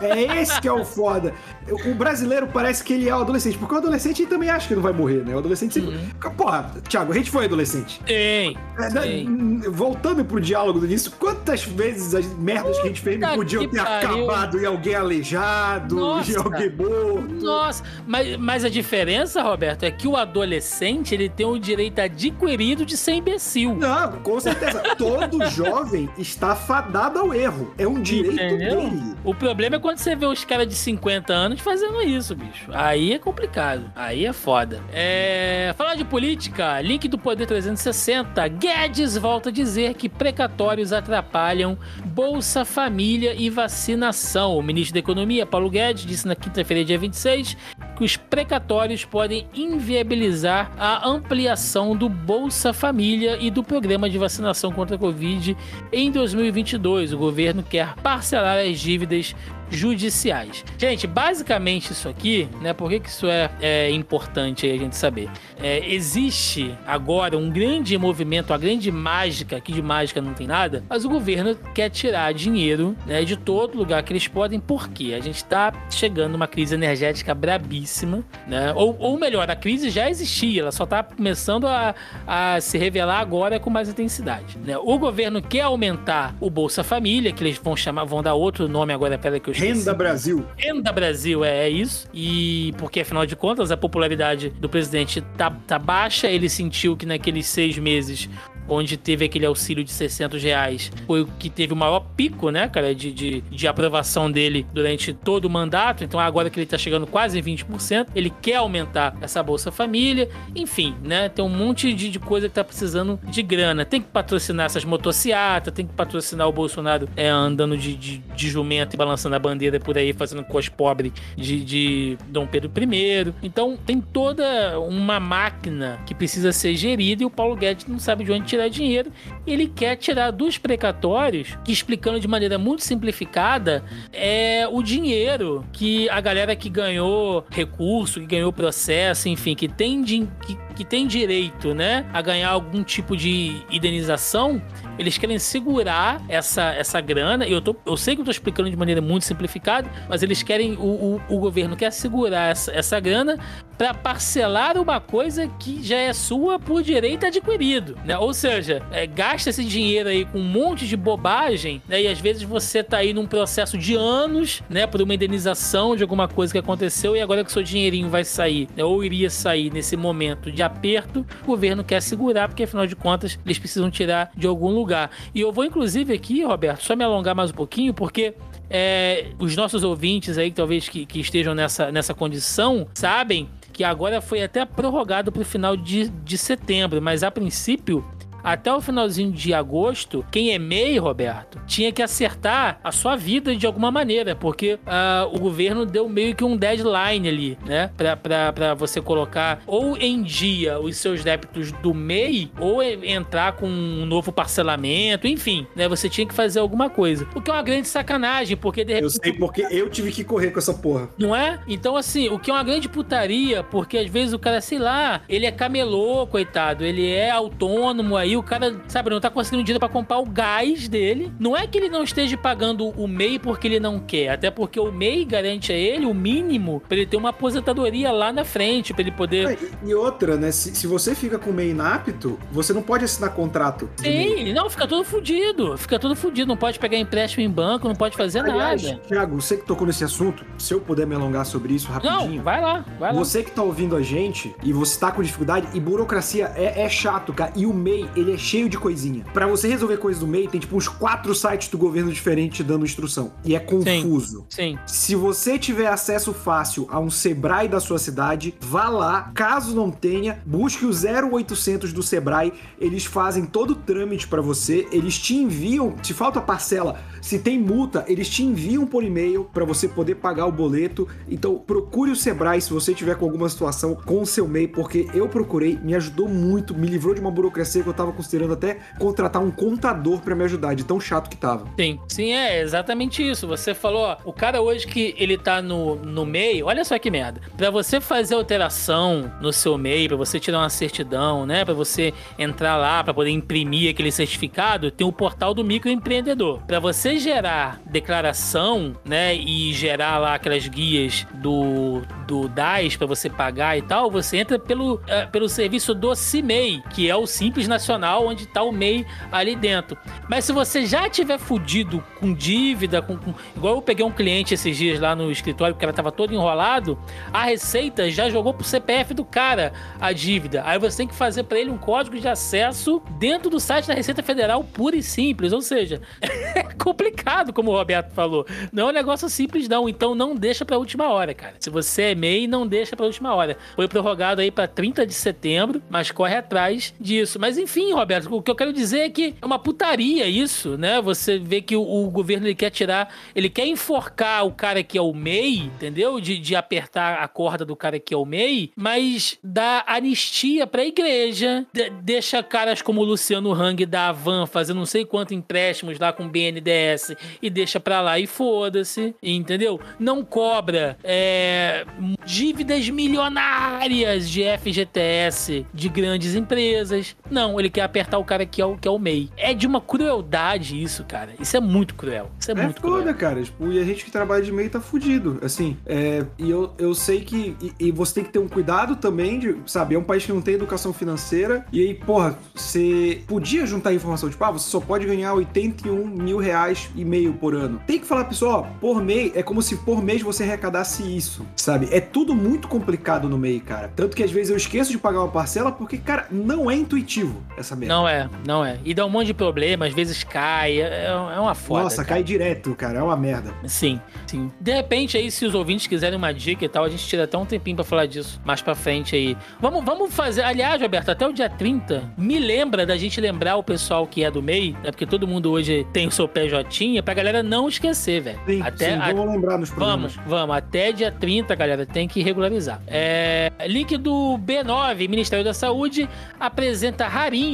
É esse que é o foda. O brasileiro parece que ele é o adolescente, porque o adolescente também acha que não vai morrer, né? O adolescente sempre. Uhum. Porra, Thiago, a gente foi adolescente. Tem. É, né, voltando pro diálogo do início, quantas vezes as merdas que a gente fez podiam ter pariu. acabado em alguém aleijado, Nossa. em alguém morto? Nossa, mas, mas a diferença, Roberto, é que o adolescente ele tem o direito adquirido de ser imbecil. Não, com certeza. [LAUGHS] Todo jovem está fadado ao erro. É um direito Entendeu? dele. O problema é quando você vê os caras de 50 anos fazendo isso, bicho. Aí é complicado. Aí é foda. É... Falar de política, link do Poder 360. Guedes volta a dizer que precatórios atrapalham Bolsa Família e vacinação. O ministro da Economia, Paulo Guedes, disse na quinta-feira, dia 26, que os precatórios podem inviabilizar a ampliação do Bolsa Família e do programa de vacinação contra a Covid em 2022. O governo quer parcelar as dívidas judiciais. Gente, basicamente isso aqui, né? Por que, que isso é, é importante a gente saber? É, existe agora um grande movimento, a grande mágica, aqui de mágica não tem nada, mas o governo quer tirar dinheiro né, de todo lugar que eles podem, porque a gente está chegando numa crise energética brabíssima, né? Ou, ou melhor, a crise já existia, ela só está começando a, a se revelar agora com mais intensidade. Né? O governo quer aumentar o Bolsa Família, que eles vão chamar, vão dar outro nome agora, pera que eu Renda Brasil. Renda Brasil, é, é, isso. E porque, afinal de contas, a popularidade do presidente tá, tá baixa. Ele sentiu que naqueles seis meses onde teve aquele auxílio de 600 reais, foi o que teve o maior pico, né, cara, de, de, de aprovação dele durante todo o mandato. Então, agora que ele tá chegando quase em 20%, ele quer aumentar essa Bolsa Família. Enfim, né, tem um monte de, de coisa que tá precisando de grana. Tem que patrocinar essas motocicletas, tem que patrocinar o Bolsonaro é, andando de, de, de jumento e balançando a bandeira por aí, fazendo cos pobre de, de Dom Pedro I. Então, tem toda uma máquina que precisa ser gerida e o Paulo Guedes não sabe de onde tirar dinheiro, ele quer tirar dos precatórios, que explicando de maneira muito simplificada, é o dinheiro que a galera que ganhou recurso, que ganhou processo, enfim, que tem, que, que tem direito, né, a ganhar algum tipo de indenização, eles querem segurar essa, essa grana. Eu, tô, eu sei que eu tô explicando de maneira muito simplificada, mas eles querem, o, o, o governo quer segurar essa, essa grana para parcelar uma coisa que já é sua por direito adquirido, né? Ou seja, é, gasta esse dinheiro aí com um monte de bobagem, né? E às vezes você tá aí num processo de anos, né? Por uma indenização de alguma coisa que aconteceu e agora que seu dinheirinho vai sair, né? Ou iria sair nesse momento de aperto, o governo quer segurar, porque afinal de contas eles precisam tirar de algum lugar lugar. E eu vou, inclusive, aqui, Roberto, só me alongar mais um pouquinho, porque é, os nossos ouvintes aí, talvez que, que estejam nessa, nessa condição, sabem que agora foi até prorrogado para o final de, de setembro, mas a princípio até o finalzinho de agosto, quem é MEI, Roberto, tinha que acertar a sua vida de alguma maneira, porque uh, o governo deu meio que um deadline ali, né? Pra, pra, pra você colocar ou em dia os seus débitos do MEI, ou entrar com um novo parcelamento, enfim, né? Você tinha que fazer alguma coisa. O que é uma grande sacanagem, porque de repente. Eu sei porque eu tive que correr com essa porra. Não é? Então, assim, o que é uma grande putaria, porque às vezes o cara, sei lá, ele é camelô, coitado, ele é autônomo aí, o cara, sabe, não tá conseguindo dinheiro para comprar o gás dele. Não é que ele não esteja pagando o MEI porque ele não quer, até porque o MEI garante a ele o mínimo para ele ter uma aposentadoria lá na frente, para ele poder. E outra, né? Se, se você fica com o MEI inapto, você não pode assinar contrato. Sim, não, fica todo fudido. Fica todo fudido. Não pode pegar empréstimo em banco, não pode fazer Aliás, nada. Thiago, você que tocou nesse assunto, se eu puder me alongar sobre isso rapidinho. Não, vai lá, vai lá. Você que tá ouvindo a gente e você tá com dificuldade, e burocracia é, é chato, cara. E o MEI, ele ele é cheio de coisinha. Para você resolver coisas do MEI, tem tipo uns quatro sites do governo diferentes dando instrução. E é confuso. Sim. Se você tiver acesso fácil a um Sebrae da sua cidade, vá lá. Caso não tenha, busque o 0800 do Sebrae. Eles fazem todo o trâmite para você. Eles te enviam, se falta parcela, se tem multa, eles te enviam por e-mail para você poder pagar o boleto. Então procure o Sebrae se você tiver com alguma situação com o seu MEI, porque eu procurei, me ajudou muito, me livrou de uma burocracia que eu tava considerando até contratar um contador para me ajudar, de tão chato que tava. Sim, sim, é exatamente isso. Você falou, ó, o cara hoje que ele tá no, no MEI, olha só que merda. Pra você fazer alteração no seu MEI, pra você tirar uma certidão, né, pra você entrar lá, pra poder imprimir aquele certificado, tem o portal do microempreendedor. Pra você gerar declaração, né, e gerar lá aquelas guias do, do DAS pra você pagar e tal, você entra pelo, é, pelo serviço do CIMEI, que é o Simples Nacional, onde tá o MEI ali dentro. Mas se você já tiver fudido com dívida, com, com- igual eu peguei um cliente esses dias lá no escritório, porque ela tava todo enrolado, a Receita já jogou pro CPF do cara a dívida. Aí você tem que fazer pra ele um código de acesso dentro do site da Receita Federal, puro e simples. Ou seja, [LAUGHS] é complicado, como o Roberto falou. Não é um negócio simples, não. Então não deixa pra última hora, cara. Se você é MEI, não deixa pra última hora. Foi prorrogado aí pra 30 de setembro, mas corre atrás disso. Mas enfim, Roberto, o que eu quero dizer é que é uma putaria isso, né? Você vê que o, o governo ele quer tirar, ele quer enforcar o cara que é o MEI, entendeu? De, de apertar a corda do cara que é o MEI, mas dá anistia pra igreja, de- deixa caras como o Luciano Hang da Avan fazendo não sei quanto empréstimos lá com o BNDES e deixa pra lá e foda-se, entendeu? Não cobra é, dívidas milionárias de FGTS de grandes empresas. Não, ele quer apertar o cara que é o, que é o MEI. É de uma crueldade isso, cara. Isso é muito cruel. Isso é, É muito foda, cruel. cara. Tipo, e a gente que trabalha de meio tá fudido. Assim, é, e eu, eu sei que. E, e você tem que ter um cuidado também, de, sabe? É um país que não tem educação financeira. E aí, porra, você podia juntar informação, tipo, ah, você só pode ganhar 81 mil reais e meio por ano. Tem que falar, pessoal, ó, por mês, é como se por mês você arrecadasse isso, sabe? É tudo muito complicado no meio, cara. Tanto que às vezes eu esqueço de pagar uma parcela porque, cara, não é intuitivo essa merda. Não é, não é. E dá um monte de problema, às vezes cai, é, é uma foda. Nossa, cara. cai direto, cara. É uma merda. Sim, sim. De repente aí, se os ouvintes quiserem uma dica e tal, a gente tira até um tempinho pra falar disso mais pra frente aí. Vamos, vamos fazer, aliás, Roberto, até o dia 30, me lembra da gente lembrar o pessoal que é do MEI, né? Porque todo mundo hoje tem o seu PJ, pra galera não esquecer, velho. Sim, Até, sim, a- vamos lembrar nos programas. Vamos, vamos. Até dia 30, galera, tem que regularizar. É, link do B9, Ministério da Saúde, apresenta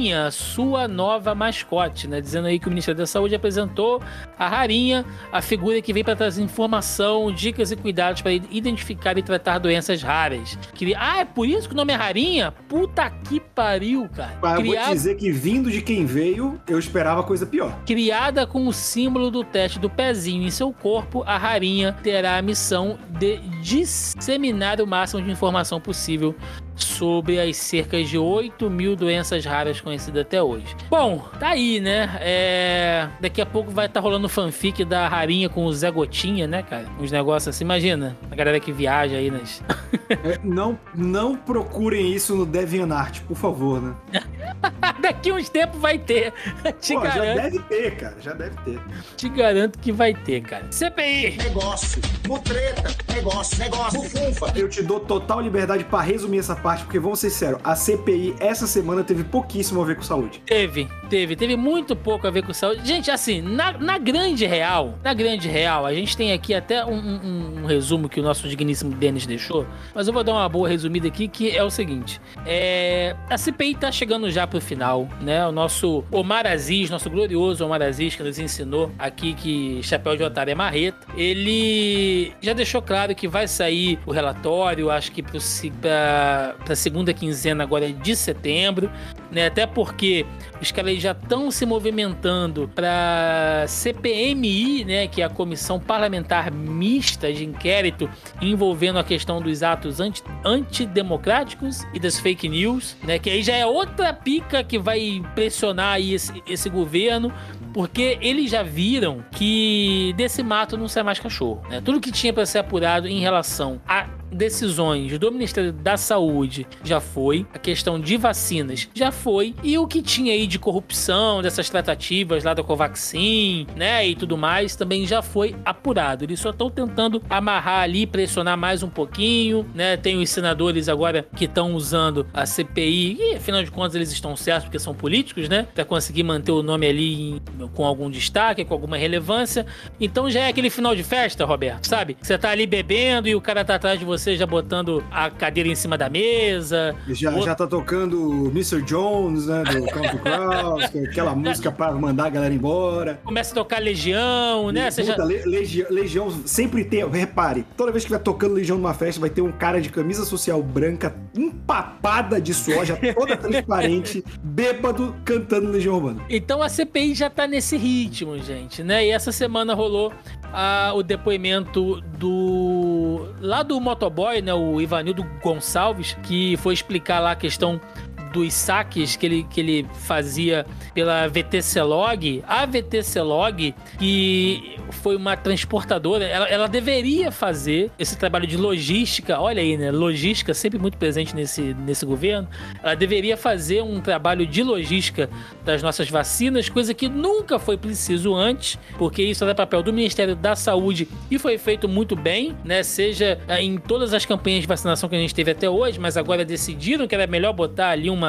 Rarinha, sua nova mascote, né? Dizendo aí que o Ministério da Saúde apresentou a Rarinha, a figura que vem para trazer informação, dicas e cuidados para identificar e tratar doenças raras. Queria... Ah, é por isso que o nome é Rarinha? Puta que pariu, cara. Eu vou dizer que vindo de quem veio, eu esperava coisa pior. Criada com o símbolo do teste do pezinho em seu corpo, a Rarinha terá a missão de disseminar o máximo de informação possível sobre as cerca de 8 mil doenças raras conhecidas até hoje. Bom, tá aí, né? É, Daqui a pouco vai estar rolando fanfic da Rarinha com o Zé Gotinha, né, cara? Uns negócios assim, imagina. A galera que viaja aí nas. [LAUGHS] É, não, não procurem isso no DeviantArt, por favor, né? [LAUGHS] Daqui uns tempos vai ter. [LAUGHS] Te Pô, já garanto, deve ter, cara. Já deve ter. te garanto que vai ter, cara. CPI! negócio, mutreta, negócio, negócio, funfa. Eu te dou total liberdade pra resumir essa parte, porque vamos ser sinceros, a CPI essa semana teve pouquíssimo a ver com saúde. Teve, teve, teve muito pouco a ver com saúde. Gente, assim, na, na grande real, na grande real, a gente tem aqui até um, um- um resumo que o nosso digníssimo Denis deixou, mas eu vou dar uma boa resumida aqui, que é o seguinte: é, a CPI tá chegando já pro final, né? O nosso Omar Aziz, nosso glorioso Omar Aziz, que nos ensinou aqui que chapéu de otário é marreta, ele já deixou claro que vai sair o relatório, acho que pro, se- pra, pra segunda quinzena agora de setembro, né? Até porque os caras já estão se movimentando para CPMI, né? Que é a Comissão Parlamentar Mista de Inquérito envolvendo a questão dos atos anti- antidemocráticos e das fake news, né? Que aí já é outra pica que vai pressionar esse, esse governo, porque eles já viram que desse mato não sai mais cachorro, né? Tudo que tinha para ser apurado em relação a decisões do Ministério da Saúde já foi, a questão de vacinas já foi. E o que tinha aí de corrupção, dessas tratativas lá da Covaxin, né, e tudo mais, também já foi apurado. Eles só estão tentando amarrar ali, pressionar mais um pouquinho, né? Tem os senadores agora que estão usando a CPI, e afinal de contas eles estão certos porque são políticos, né? Pra conseguir manter o nome ali em, com algum destaque, com alguma relevância. Então já é aquele final de festa, Roberto, sabe? Você tá ali bebendo e o cara tá atrás de você já botando a cadeira em cima da mesa. Já, O- já tá tocando Mr. Jones, né? Do Country Cross, é aquela [LAUGHS] música pra mandar a galera embora. Começa a tocar Legião, né? Já... Puta, Le- Legião, Legião sempre tem. Repare, toda vez que vai tocando Legião numa festa, vai ter um cara de camisa social branca, empapada de suor, já toda [LAUGHS] transparente, bêbado, cantando Legião Urbana. Então a CPI já tá nesse ritmo, gente, né? E essa semana rolou ah, o depoimento do. lá do motoboy, né? O Ivanildo Gonçalves, que foi explicar lá a questão dos saques que ele, que ele fazia pela VTC Log. A VTC Log, que foi uma transportadora, ela, ela deveria fazer esse trabalho de logística. Olha aí, né? Logística sempre muito presente nesse, nesse governo. Ela deveria fazer um trabalho de logística das nossas vacinas, coisa que nunca foi preciso antes, porque isso era papel do Ministério da Saúde e foi feito muito bem, né? Seja eh, em todas as campanhas de vacinação que a gente teve até hoje, mas agora decidiram que era melhor botar ali uma.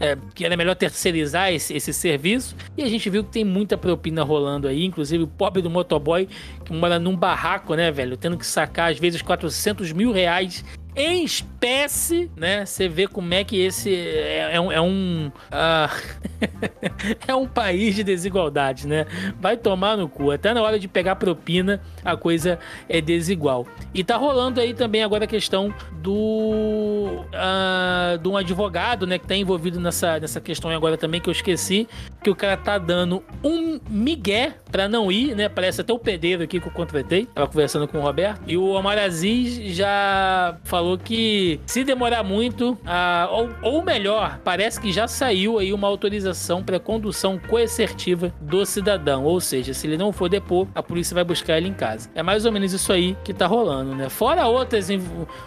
Eh, que era melhor terceirizar esse, esse serviço. E a gente viu que tem muita propina rolando aí, inclusive o pobre do motoboy que mora num barraco, né, velho? Tendo que sacar às vezes 400 mil reais em espécie, né? Você vê como é que esse é, é um. É um, ah, [LAUGHS] [LAUGHS] é um país de desigualdade, né? Vai tomar no cu. Até na hora de pegar propina, a coisa é desigual. E tá rolando aí também agora a questão do. ah, de um advogado, né? Que tá envolvido nessa, nessa questão agora também, que eu esqueci. Que o cara tá dando um migué pra não ir, né? Parece até o pedreiro aqui que eu contratei. Tava conversando com o Roberto. E o Omar Aziz já falou que se demorar muito, ah, ou, ou melhor, parece que já saiu aí uma autorização para condução coercitiva do cidadão. Ou seja, se ele não for depor, a polícia vai buscar ele em casa. É mais ou menos isso aí que tá rolando, né? Fora outras,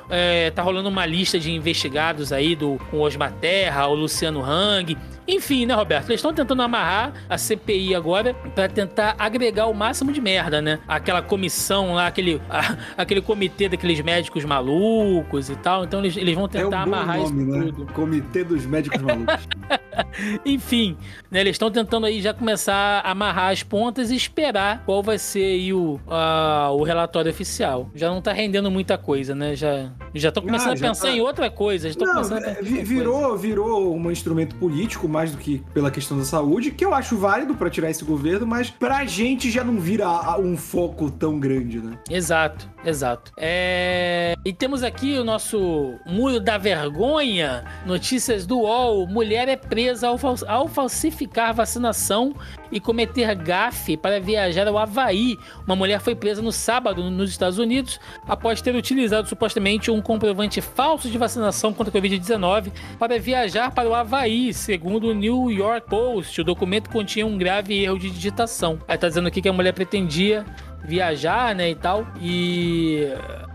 é, tá rolando uma lista de investigados aí do com Osmar Terra, o Luciano Hang. Enfim, né, Roberto? Eles estão tentando amarrar a CPI agora para tentar agregar o máximo de merda, né? Aquela comissão lá, aquele, a- aquele comitê daqueles médicos malucos e tal. Então eles, eles vão É um tentar amarrar nome, isso né? tudo. Comitê dos Médicos Malucos. [LAUGHS] Enfim, né, eles estão tentando aí já começar a amarrar as pontas e esperar qual vai ser aí o, a- o relatório oficial. Já não tá rendendo muita coisa, né? Já já estão começando Ah, a já pensar tá. em outra coisa. Já Não, começando a é, pensar coisa. virou, virou um instrumento político mais do que pela questão da saúde, que eu acho válido pra tirar esse governo, mas pra gente já não vira um foco tão grande, né? Exato, exato. É, E temos aqui o nosso muro da vergonha. Notícias do UOL. Mulher é presa ao, fal- ao falsificar vacinação e cometer gafe para viajar ao Havaí. Uma mulher foi presa no sábado nos Estados Unidos após ter utilizado supostamente um comprovante falso de vacinação contra a Covid-19 para viajar para o Havaí, segundo o New York Post. O documento continha um grave erro de digitação. Aí tá dizendo aqui que a mulher pretendia viajar, né, e tal, e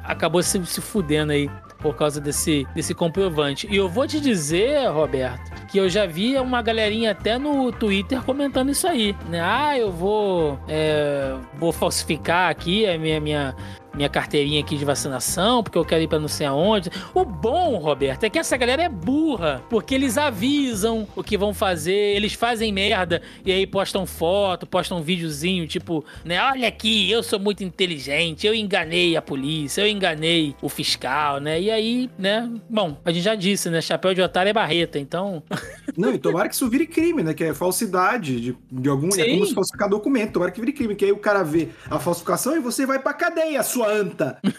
acabou se, se fudendo aí por causa desse, desse comprovante. E eu vou te dizer, Roberto, que eu já vi uma galerinha até no Twitter comentando isso aí, né? Ah, eu vou, é, vou falsificar aqui a minha, minha, minha carteirinha aqui de vacinação, porque eu quero ir pra não sei aonde. O bom, Roberto, é que essa galera é burra, porque eles avisam o que vão fazer, eles fazem merda e aí postam foto, postam um videozinho, tipo, né, olha aqui, eu sou muito inteligente, eu enganei a polícia, eu enganei o fiscal, né? E aí, né, bom, a gente já disse, né, chapéu de otário é barreta, então, [LAUGHS] Não, e tomara que isso vire crime, né? Que é falsidade de, de algum. É Sim. como se falsificar documento. Tomara que vire crime, que aí o cara vê a falsificação e você vai pra cadeia, sua anta. [LAUGHS]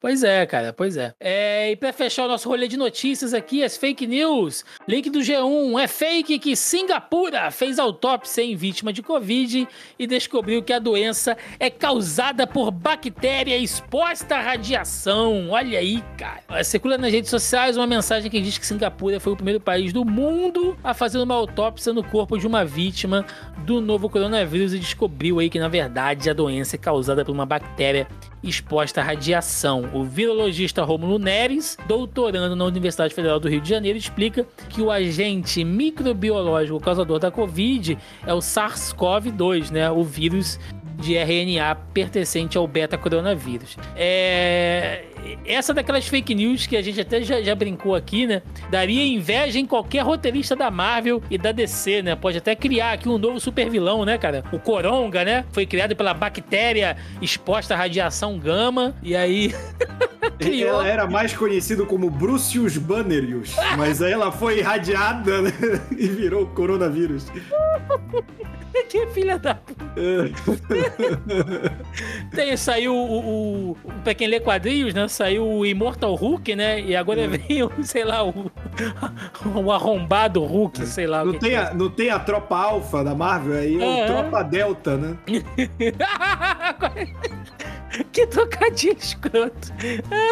Pois é, cara, pois é. é e pra fechar o nosso rolê de notícias aqui, as fake news. Link do G1. É fake que Singapura fez autópsia em vítima de Covid e descobriu que a doença é causada por bactéria exposta à radiação. Olha aí, cara. Circula nas redes sociais uma mensagem que diz que Singapura foi o primeiro país do mundo a fazer uma autópsia no corpo de uma vítima do novo coronavírus e descobriu aí que, na verdade, a doença é causada por uma bactéria exposta à radiação. O virologista Romulo Neres, doutorando na Universidade Federal do Rio de Janeiro, explica que o agente microbiológico causador da Covid é o SARS-CoV-2, né? O vírus de RNA pertencente ao beta-coronavírus. É... Essa daquelas fake news que a gente até já, já, brincou aqui, né? Daria inveja em qualquer roteirista da Marvel e da DC, né? Pode até criar aqui um novo super vilão, né, cara? O Coronga, né? Foi criado pela bactéria exposta à radiação gama. E aí. [LAUGHS] criou... Ela era mais conhecido como Brucius Bannerius, mas aí ela foi irradiada né? [LAUGHS] e virou coronavírus. [LAUGHS] que filha da puta. [LAUGHS] Tem, saiu o, o, o. Pra quem lê quadrinhos, né? Saiu o Immortal Hulk, né? E agora vem o, sei lá, o. O arrombado Hulk, sei lá. Não, tem, a, não tem a tropa alfa da Marvel, aí é, é o tropa delta, né? [LAUGHS] [LAUGHS] que trocadilho escroto.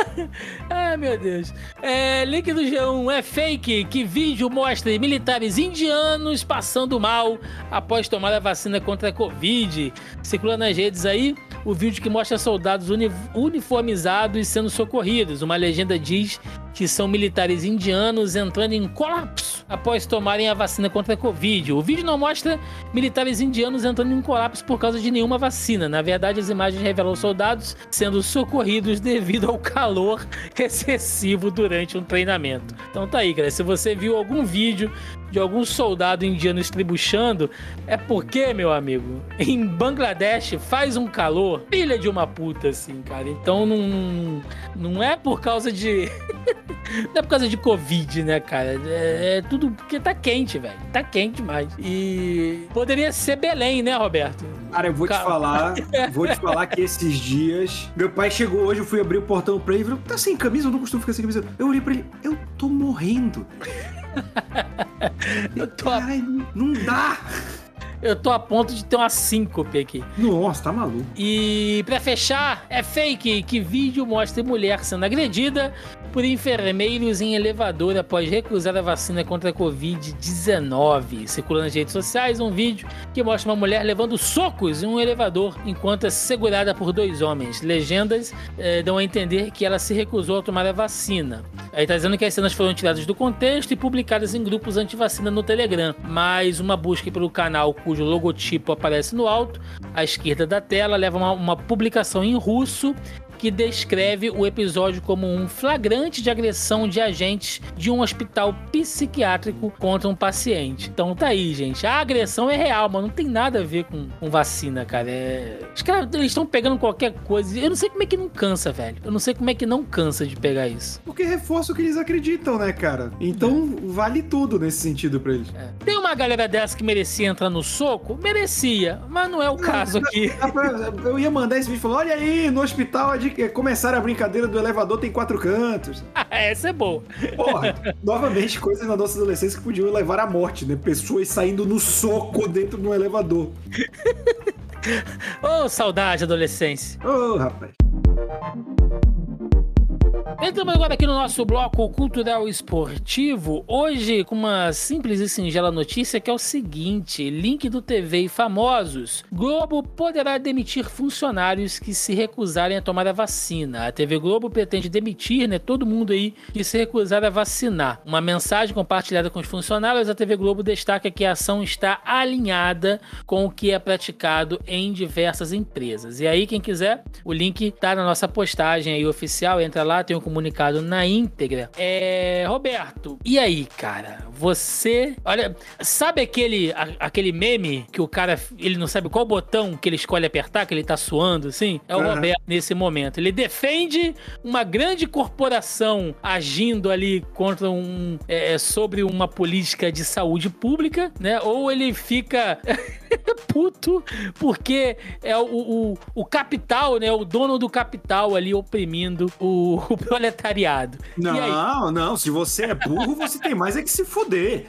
[LAUGHS] ah, meu Deus. É, link do G1 é fake. Que vídeo mostra militares indianos passando mal após tomar a vacina contra a Covid. Circula nas redes aí o vídeo que mostra soldados uni uniformizados sendo socorridos. Uma legenda diz que são militares indianos entrando em colapso após tomarem a vacina contra a Covid. O vídeo não mostra militares indianos entrando em colapso por causa de nenhuma vacina. Na verdade, as imagens revelam soldados sendo socorridos devido ao calor [LAUGHS] excessivo durante um treinamento. Então tá aí, cara. Se você viu algum vídeo de algum soldado indiano estribuchando, é porque, meu amigo, em Bangladesh faz um calor, pilha de uma puta, assim, cara. Então não, não é por causa de. [LAUGHS] Não é por causa de Covid, né, cara? É, é tudo porque tá quente, velho. Tá quente demais. E poderia ser Belém, né, Roberto? Cara, eu vou te falar, [LAUGHS] vou te falar que esses dias. Meu pai chegou hoje, eu fui abrir o portão pra ele e falou: tá sem camisa? Eu não costumo ficar sem camisa. Eu olhei pra ele, eu tô morrendo. Eu tô. Ai, não dá! Eu tô a ponto de ter uma síncope aqui. Nossa, tá maluco. E para fechar, é fake que vídeo mostra mulher sendo agredida por enfermeiros em elevador após recusar a vacina contra a Covid-19. Circula nas redes sociais um vídeo que mostra uma mulher levando socos em um elevador enquanto é segurada por dois homens. Legendas eh, dão a entender que ela se recusou a tomar a vacina. Aí tá dizendo que as cenas foram tiradas do contexto e publicadas em grupos anti-vacina no Telegram. Mas uma busca pelo canal cujo logotipo aparece no alto, à esquerda da tela, leva uma, uma publicação em russo que descreve o episódio como um flagrante de agressão de agentes de um hospital psiquiátrico contra um paciente. Então tá aí, gente. A agressão é real, mas não tem nada a ver com, com vacina, cara. É... Os caras estão pegando qualquer coisa. Eu não sei como é que não cansa, velho. Eu não sei como é que não cansa de pegar isso. Porque reforça o que eles acreditam, né, cara? Então é. vale tudo nesse sentido pra eles. É. Tem uma galera dessa que merecia entrar no soco? Merecia, mas não é o caso aqui. Eu ia mandar esse vídeo e falar: olha aí, no hospital de começar a brincadeira do elevador tem quatro cantos. [LAUGHS] Essa é boa. Porra, novamente, coisas na nossa adolescência que podiam levar à morte, né? Pessoas saindo no soco dentro de um elevador. [LAUGHS] Ô, oh, saudade, adolescência. Ô, oh, rapaz. Entramos agora aqui no nosso bloco cultural esportivo. Hoje, com uma simples e singela notícia que é o seguinte: link do TV e famosos. Globo poderá demitir funcionários que se recusarem a tomar a vacina. A TV Globo pretende demitir, né, todo mundo aí que se recusar a vacinar. Uma mensagem compartilhada com os funcionários, a TV Globo destaca que a ação está alinhada com o que é praticado em diversas empresas. E aí, quem quiser, o link tá na nossa postagem aí oficial, entra lá, tem o comunicado na íntegra. É, Roberto, e aí, cara? Você, olha, sabe aquele a, aquele meme que o cara ele não sabe qual botão que ele escolhe apertar, que ele tá suando assim? É o uhum. Roberto nesse momento. Ele defende uma grande corporação agindo ali contra um é, é sobre uma política de saúde pública, né? Ou ele fica [LAUGHS] puto porque é o, o, o capital, né? O dono do capital ali oprimindo o, o proletariado. Não, não. Se você é burro, você tem mais é que se fuder.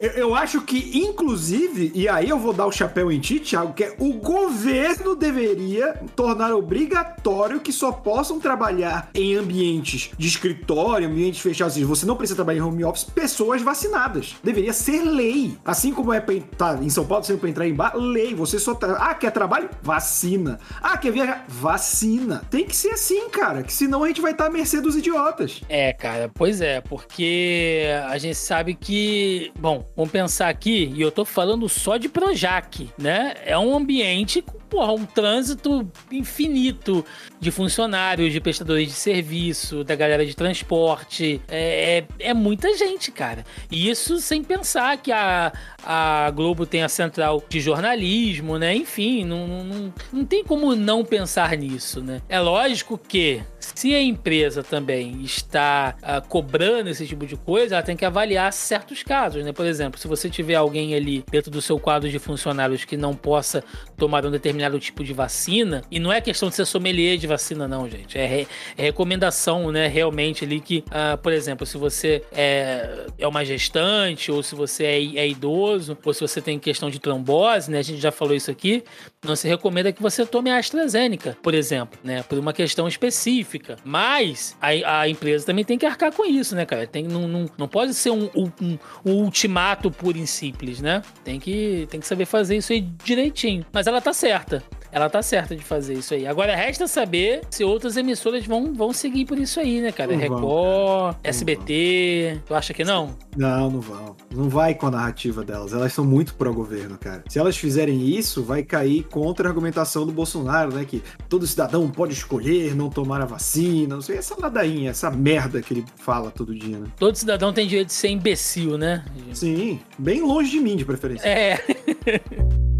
eu, eu, acho que, inclusive, e aí eu vou dar o chapéu em ti, Thiago, que é o governo deveria tornar obrigatório que só possam trabalhar em ambientes de escritório, ambientes fechados. Assim, você não precisa trabalhar em home office, pessoas vacinadas. Deveria ser lei. Assim como é pra, tá, em São Paulo, você não pode entrar carimbar lei. Você só. Tra... Ah, quer trabalho? Vacina. Ah, quer viajar? Vacina. Tem que ser assim, cara. Que senão a gente vai estar à mercê dos idiotas. É, cara, pois é, porque a gente sabe que. Bom, vamos pensar aqui, e eu tô falando só de Projac, né? É um ambiente com porra, um trânsito infinito de funcionários, de prestadores de serviço, da galera de transporte. É, é, é, muita gente, cara. E isso sem pensar que a, a Globo tem a central de jornalismo, né? Enfim, não, não, não tem como não pensar nisso, né? É lógico que se a empresa também está uh, cobrando esse tipo de coisa, ela tem que avaliar certos casos, né? Por exemplo, se você tiver alguém ali dentro do seu quadro de funcionários que não possa tomar um determinado tipo de vacina, e não é questão de ser sommelier de vacina, não, gente. É, re, é recomendação, né? Realmente ali que, uh, por exemplo, se você é, é uma gestante, ou se você é, é idoso, ou se você tem questão de trombose, né? A gente já falou isso aqui, não se recomenda que você tome a AstraZeneca, por exemplo, né? Por uma questão específica. Mas a, a empresa também tem que arcar com isso, né, cara? Tem, não, não, não pode ser um, um, um ultimato puro e simples, né? Tem que, tem que saber fazer isso aí direitinho. Mas ela tá certa ela tá certa de fazer isso aí. Agora resta saber se outras emissoras vão, vão seguir por isso aí, né, cara? Não Record, vão, SBT. Vão. Tu acha que não? Não, não vão. Não vai com a narrativa delas. Elas são muito pró-governo, cara. Se elas fizerem isso, vai cair contra a argumentação do Bolsonaro, né? Que todo cidadão pode escolher não tomar a vacina, não sei. Essa ladainha, essa merda que ele fala todo dia, né? Todo cidadão tem direito de ser imbecil, né? Sim, bem longe de mim, de preferência. É. [LAUGHS]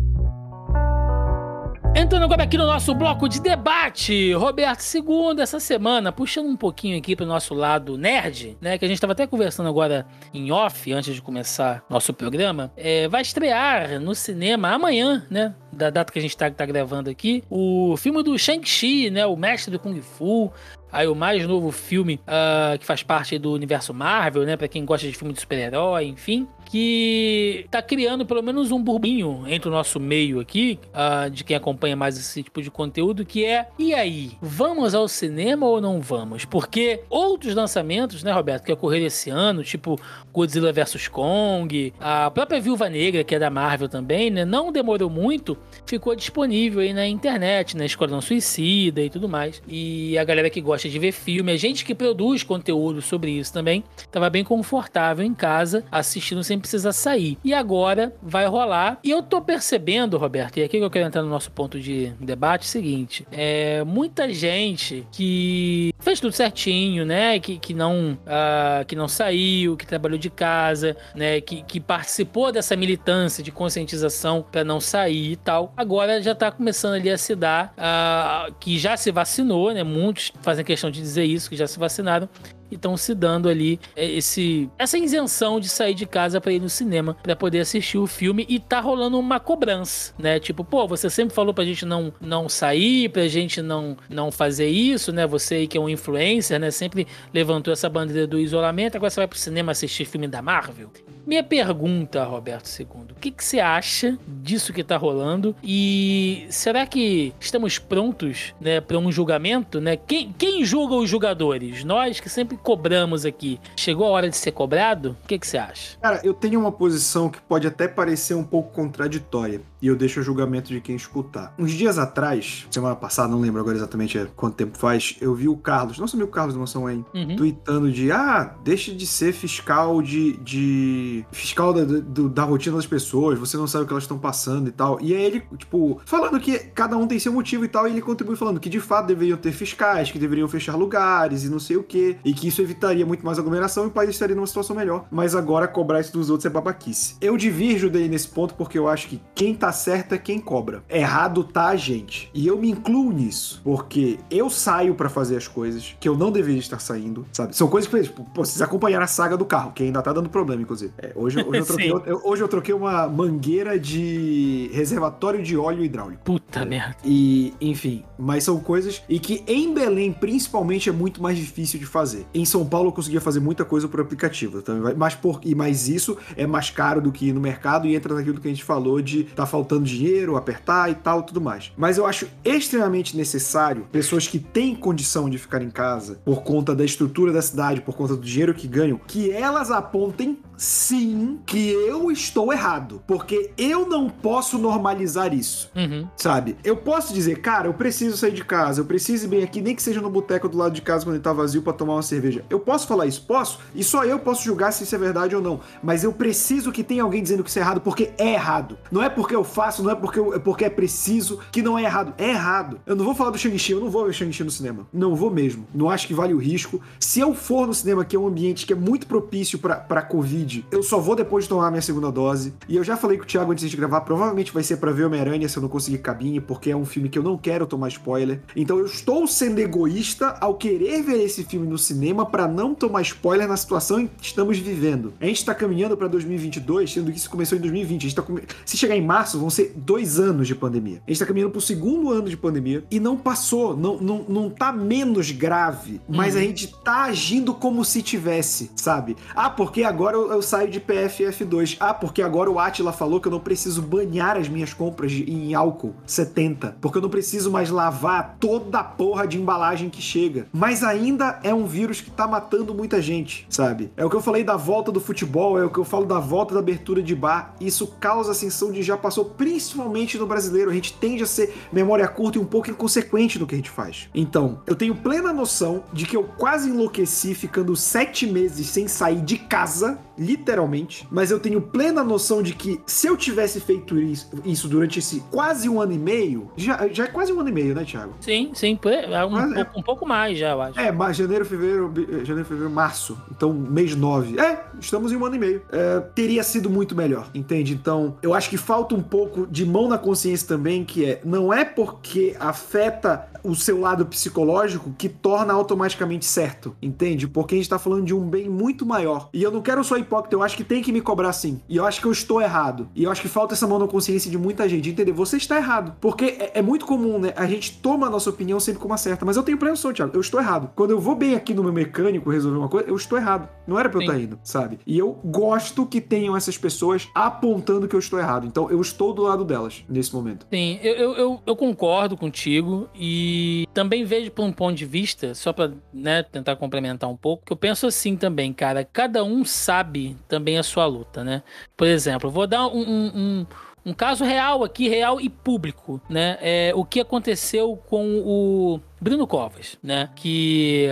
Entrando agora aqui no nosso bloco de debate, Roberto, segundo essa semana, puxando um pouquinho aqui pro nosso lado nerd, né? Que a gente tava até conversando agora em off, antes de começar nosso programa, é, vai estrear no cinema amanhã, né? Da data que a gente tá, tá gravando aqui, o filme do Shang-Chi, né? O mestre do Kung Fu, Aí o mais novo filme uh, que faz parte do universo Marvel, né? Pra quem gosta de filme de super-herói, enfim que tá criando pelo menos um burbinho entre o nosso meio aqui, uh, de quem acompanha mais esse tipo de conteúdo, que é: e aí, vamos ao cinema ou não vamos? Porque outros lançamentos, né, Roberto, que ocorreram esse ano, tipo Godzilla vs Kong, a própria Viúva Negra, que é da Marvel também, né, não demorou muito, ficou disponível aí na internet, na Esquadrão Suicida e tudo mais. E a galera que gosta de ver filme, a gente que produz conteúdo sobre isso também, tava bem confortável em casa assistindo sem precisa sair. E agora vai rolar. E eu tô percebendo, Roberto, e aqui que eu quero entrar no nosso ponto de debate, é seguinte: é muita gente que fez tudo certinho, né? Que, que não uh, que não saiu, que trabalhou de casa, né? Que, que participou dessa militância de conscientização para não sair e tal. Agora já tá começando ali a se dar uh, que já se vacinou, né? Muitos fazem questão de dizer isso, que já se vacinaram e estão se dando ali é, esse essa isenção de sair de casa para ir no cinema para poder assistir o filme e tá rolando uma cobrança, né? Tipo, pô, você sempre falou pra gente não não sair, pra gente não não fazer isso, né? Você aí que é um influencer, né, sempre levantou essa bandeira do isolamento, agora você vai pro cinema assistir filme da Marvel. Minha pergunta, Roberto II, o que, que você acha disso que tá rolando e será que estamos prontos, né, para um julgamento, né? Quem, quem julga os julgadores? Nós que sempre cobramos aqui. Chegou a hora de ser cobrado? O que, que você acha? Cara, eu tenho uma posição que pode até parecer um pouco contraditória. E eu deixo o julgamento de quem escutar. Uns dias atrás, semana passada, não lembro agora exatamente quanto tempo faz, eu vi o Carlos, nosso amigo Carlos Mansão Wayne, uhum. tweetando de ah, deixe de ser fiscal de. de fiscal da, do, da rotina das pessoas, você não sabe o que elas estão passando e tal. E aí ele, tipo, falando que cada um tem seu motivo e tal, e ele contribui falando que de fato deveriam ter fiscais, que deveriam fechar lugares e não sei o que, e que isso evitaria muito mais aglomeração e o país estaria numa situação melhor. Mas agora cobrar isso dos outros é babaquice. Eu divirjo dele nesse ponto porque eu acho que quem tá certo é quem cobra. Errado tá a gente. E eu me incluo nisso, porque eu saio para fazer as coisas que eu não deveria estar saindo, sabe? São coisas que, tipo, pô, vocês acompanharam a saga do carro, que ainda tá dando problema, inclusive. É, hoje, hoje, eu [LAUGHS] troquei, hoje eu troquei uma mangueira de reservatório de óleo hidráulico. Puta é. merda. E, enfim, mas são coisas e que em Belém, principalmente, é muito mais difícil de fazer em São Paulo eu conseguia fazer muita coisa por aplicativo. Também mas, por, e mais isso é mais caro do que ir no mercado e entra naquilo que a gente falou de tá faltando dinheiro, apertar e tal, tudo mais. Mas eu acho extremamente necessário pessoas que têm condição de ficar em casa por conta da estrutura da cidade, por conta do dinheiro que ganham, que elas apontem sim que eu estou errado. Porque eu não posso normalizar isso. Uhum. Sabe? Eu posso dizer, cara, eu preciso sair de casa, eu preciso ir bem aqui, nem que seja no boteco do lado de casa quando ele tá vazio para tomar uma cerveja. Eu posso falar isso? Posso. E só eu posso julgar se isso é verdade ou não. Mas eu preciso que tenha alguém dizendo que isso é errado porque é errado. Não é porque eu faço, não é porque, eu, é porque é preciso que não é errado. É errado. Eu não vou falar do Shang-Chi, eu não vou ver Shang-Chi no cinema. Não vou mesmo. Não acho que vale o risco. Se eu for no cinema, que é um ambiente que é muito propício pra, pra Covid, eu só vou depois de tomar minha segunda dose. E eu já falei com o Thiago antes de gravar, provavelmente vai ser pra ver Homem-Aranha se eu não conseguir cabine, porque é um filme que eu não quero tomar spoiler. Então eu estou sendo egoísta ao querer ver esse filme no cinema para não tomar spoiler na situação em que estamos vivendo. A gente tá caminhando pra 2022, sendo que isso começou em 2020. A gente tá come... Se chegar em março, vão ser dois anos de pandemia. A gente tá caminhando pro segundo ano de pandemia e não passou, não, não, não tá menos grave, mas a gente tá agindo como se tivesse, sabe? Ah, porque agora eu, eu saio de PFF2. Ah, porque agora o Atila falou que eu não preciso banhar as minhas compras de- em álcool 70, porque eu não preciso mais lavar toda a porra de embalagem que chega. Mas ainda é um vírus que tá matando muita gente, sabe? É o que eu falei da volta do futebol, é o que eu falo da volta da abertura de bar. Isso causa a sensação de já passou, principalmente no brasileiro. A gente tende a ser memória curta e um pouco inconsequente no que a gente faz. Então, eu tenho plena noção de que eu quase enlouqueci ficando sete meses sem sair de casa, literalmente. Mas eu tenho plena noção de que se eu tivesse feito isso, isso durante esse quase um ano e meio, já, já é quase um ano e meio, né, Thiago? Sim, sim. pô, é Um, Mas é- pouco, um pouco mais já, eu acho. É, mas janeiro, fevereiro, eh, janeiro, fevereiro, março. Então, mês 9. É, estamos em um ano e meio. É, teria sido muito melhor, entende? Então, eu acho que falta um pouco de mão na consciência também, que é, não é porque afeta o seu lado psicológico que torna automaticamente certo, entende? Porque a gente tá falando de um bem muito maior. E eu não quero só hipócrita, eu acho que tem que me cobrar sim. E eu acho que eu estou errado. E eu acho que falta essa mão na consciência de muita gente, entender? Você está errado. Porque é, é muito comum, né? A gente toma a nossa opinião sempre como a certa. Mas eu tenho plena noção, Thiago. Eu estou errado. Quando eu vou bem aqui no meu mecânico resolver uma coisa, eu estou errado. Não era pra eu estar indo, sabe? E eu gosto que tenham essas pessoas apontando que eu estou errado. Então eu estou do lado delas nesse momento. Sim, eu, eu, eu, eu concordo contigo e também vejo por um ponto de vista, só pra né, tentar complementar um pouco, que eu penso assim também, cara. Cada um sabe também a sua luta, né? Por exemplo, vou dar um, um, um- um caso real aqui, real e público, né? É, o que aconteceu com o Bruno Covas, né? Que,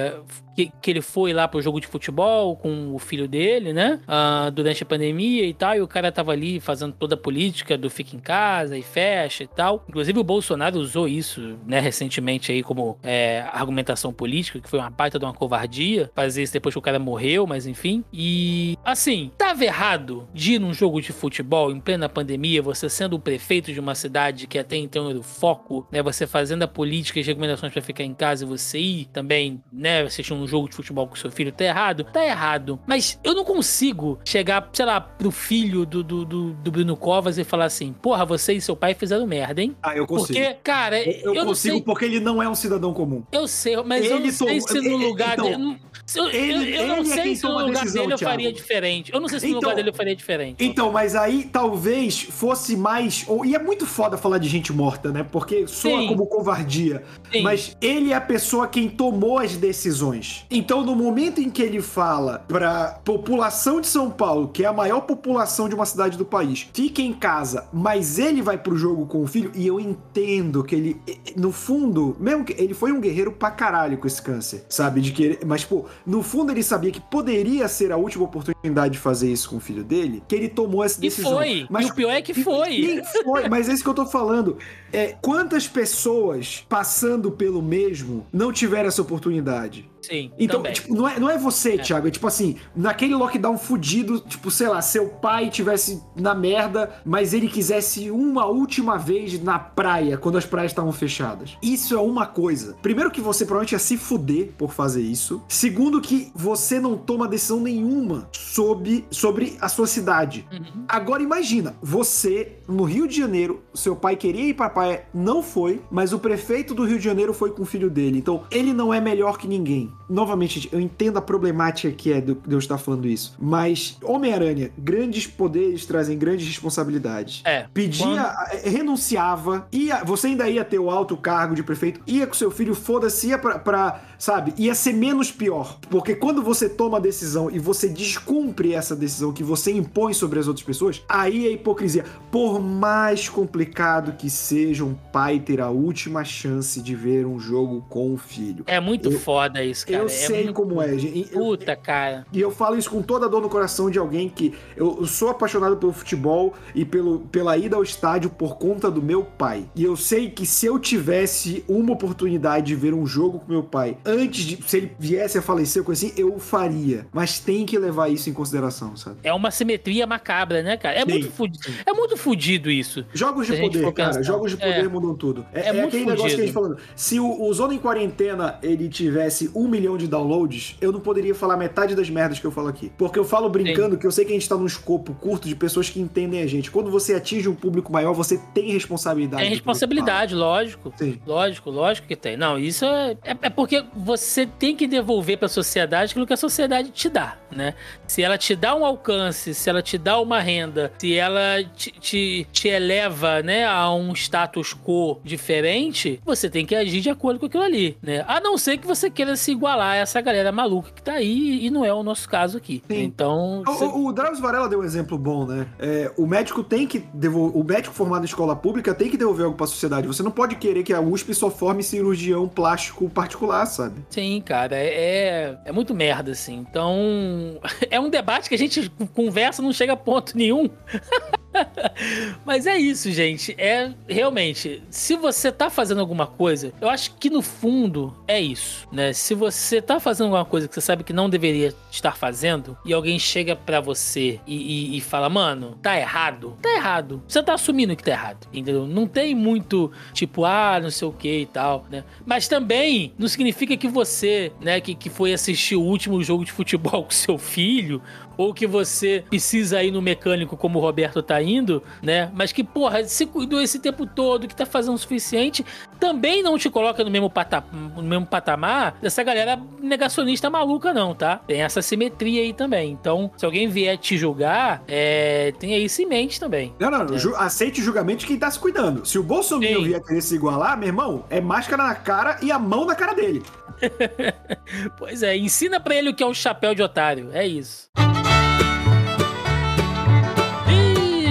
que, que ele foi lá pro jogo de futebol com o filho dele, né? Ah, durante a pandemia e tal, e o cara tava ali fazendo toda a política do fica em casa e fecha e tal. Inclusive o Bolsonaro usou isso, né, recentemente aí como é, argumentação política, que foi uma baita de uma covardia, fazer isso depois que o cara morreu, mas enfim. E, assim, tava errado de ir num jogo de futebol em plena pandemia, você sendo o prefeito de uma cidade que até então era o foco, né, você fazendo a política e as recomendações pra ficar em casa e você ir também, né, assistir um jogo de futebol com seu filho, tá errado? Tá errado. Mas eu não consigo chegar, sei lá, pro filho do, do, do, do Bruno Covas e falar assim, porra, você e seu pai fizeram merda, hein? Ah, eu consigo. Porque, cara, eu, eu eu consigo sei... porque ele não é um cidadão comum. Eu sei, mas eu Ele não sei se no lugar então, dele. Eu, ele- eu, eu não ele é sei quem se no lugar decisão, dele eu faria Thiago. diferente. Eu não sei se no Então- lugar dele eu faria diferente. Então, mas aí talvez fosse mais. Ou, e é muito foda falar de gente morta, né? Porque soa Sim. como covardia. Sim. Mas ele é a pessoa quem tomou as decisões. Então, no momento em que ele fala pra população de São Paulo, que é a maior população de uma cidade do país, fique em casa, mas ele vai pro jogo com o filho, e eu entendo que ele, no fundo, mesmo que ele foi um guerreiro pra caralho com esse câncer, sabe? De querer. Mas, pô, no fundo ele sabia que poderia ser a última oportunidade de fazer isso com o filho dele, que ele tomou essa E decisão. foi. Mas e o pior é que e- foi. e foi, mas é isso que eu tô falando. É, quantas pessoas passando pelo mesmo não tiveram essa oportunidade? Sim, Então, também. tipo, não é, não é você, Thiago. É tipo assim, naquele lockdown fudido, tipo, sei lá, seu pai tivesse na merda, mas ele quisesse uma última vez na praia, quando as praias estavam fechadas. Isso é uma coisa. Primeiro que você provavelmente ia se fuder por fazer isso. Segundo que você não toma decisão nenhuma sobre, sobre a sua cidade. Uhum. Agora imagina, você no Rio de Janeiro, seu pai queria ir pra praia, não foi, mas o prefeito do Rio de Janeiro foi com o filho dele. Então, ele não é melhor que ninguém. Novamente, eu entendo a problemática que é de eu estar falando isso, mas Homem-Aranha, grandes poderes trazem grandes responsabilidades. É. Pedia, quando- eh, renunciava, ia, você ainda ia ter o alto cargo de prefeito, ia com seu filho, foda-se, ia pra, pra, sabe, ia ser menos pior. Porque quando você toma a decisão e você descumpre essa decisão que você impõe sobre as outras pessoas, aí é hipocrisia. Por mais complicado que seja um pai ter a última chance de ver um jogo com o filho. É muito Eu- foda isso, cara. eu é sei muito- como é, gente. Eu- Puta, cara. e eu falo isso com toda a dor no coração de alguém que eu eu sou apaixonado pelo futebol e pelo, pela ida ao estádio por conta do meu pai. E eu sei que se eu tivesse uma oportunidade de ver um jogo com meu pai, antes de. Se ele viesse a falecer, coisa assim, eu o faria. Mas tem que levar isso em consideração, sabe? É uma simetria macabra, né, cara? É Sim. muito fudido. É muito fudido isso. Jogos de poder, cara. Jogos de poder É. mudam tudo. É, É é muito aquele negócio que a gente fudido. falando. Se o, o Zona em Quarentena ele tivesse um milhão de downloads, eu não poderia falar metade das merdas que eu falo aqui. Porque eu falo brincando que eu sei que a gente tá num escopo curto de pessoas que entendem a gente. Quando você atinge um público maior, você tem responsabilidade. Tem responsabilidade, lógico. Sim. Lógico, lógico que tem. Não, isso é, é, é porque você tem que devolver pra sociedade aquilo que a sociedade te dá, né? Se ela te dá um alcance, se ela te dá uma renda, se ela te, te, te eleva, né, a um status quo diferente, você tem que agir de acordo com aquilo ali, né? A não ser que você queira se igualar a essa galera maluca que tá aí e não é o nosso caso aqui. Sim. Então, O, você- o, Drauzio Varela deu um exemplo bom, né? É, o médico tem que devolver. O médico formado em escola pública tem que devolver algo pra sociedade. Você não pode querer que a USP só forme cirurgião plástico particular, sabe? Sim, cara, é, é muito merda, assim. Então, [LAUGHS] é um debate que a gente conversa, não chega a ponto nenhum. [LAUGHS] [LAUGHS] Mas é isso, gente. É realmente, se você tá fazendo alguma coisa, eu acho que no fundo é isso, né? Se você tá fazendo alguma coisa que você sabe que não deveria estar fazendo e alguém chega pra você e, e- e fala, mano, tá errado, tá errado. Você tá assumindo que tá errado, entendeu? Não tem muito tipo, ah, não sei o que e tal, né? Mas também não significa que você, né, que, que foi assistir o último jogo de futebol [LAUGHS] com seu filho ou que você precisa ir no mecânico como o Roberto tá indo, né? Mas que, porra, se cuidou esse tempo todo, que tá fazendo o suficiente, também não te coloca no mesmo, pata no mesmo patamar dessa galera negacionista maluca, não, tá? Tem essa simetria aí também. Então, se alguém vier te julgar, é, tenha isso em mente também. Não, não, É. ju- aceite o julgamento de quem tá se cuidando. Se o Bolsonaro Sim. vier querer se igualar, meu irmão, é máscara na cara e a mão na cara dele. [LAUGHS] Pois é, ensina pra ele o que é o chapéu de otário. É isso. E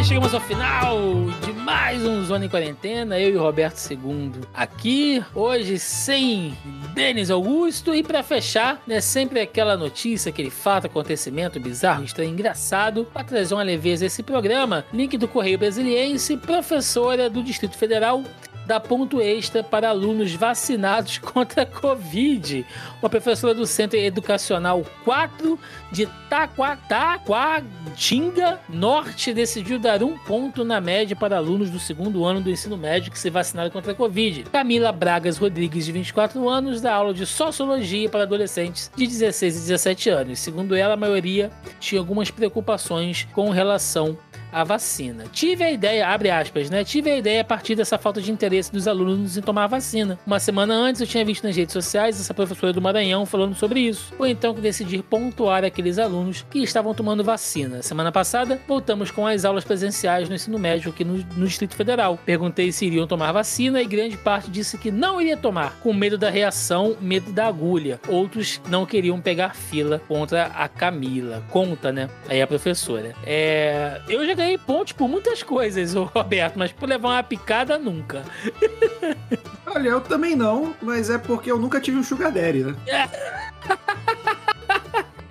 chegamos ao final de mais um Zona em Quarentena. Eu e o Roberto II aqui. Hoje sem Denis Augusto. E pra fechar, né, sempre aquela notícia, aquele fato, acontecimento bizarro, estranho, engraçado. Pra trazer uma leveza a esse programa, link do Correio Brasiliense, professora do Distrito Federal dá ponto extra para alunos vacinados [LAUGHS] contra a Covid. Uma professora do Centro Educacional 4 de Taquatinga Norte decidiu dar um ponto na média para alunos do segundo ano do ensino médio que se vacinaram contra a Covid. Camila Bragas Rodrigues, de 24 anos, dá aula de Sociologia para adolescentes de 16 e 17 anos. Segundo ela, a maioria tinha algumas preocupações com relação a vacina. Tive a ideia, abre aspas, né? Tive a ideia a partir dessa falta de interesse dos alunos em tomar a vacina. Uma semana antes eu tinha visto nas redes sociais essa professora do Maranhão falando sobre isso. Foi então que decidi pontuar aqueles alunos que estavam tomando vacina. Semana passada, voltamos com as aulas presenciais no ensino médio aqui no, no Distrito Federal. Perguntei se iriam tomar vacina e grande parte disse que não iria tomar, com medo da reação, medo da agulha. Outros não queriam pegar fila contra a Camila. Conta, né? Aí a professora. É, eu já pontos por muitas coisas, ô [LAUGHS] Roberto, mas por levar uma picada, nunca. Olha, eu também não, mas é porque eu nunca tive um sugar daddy, né? [LAUGHS]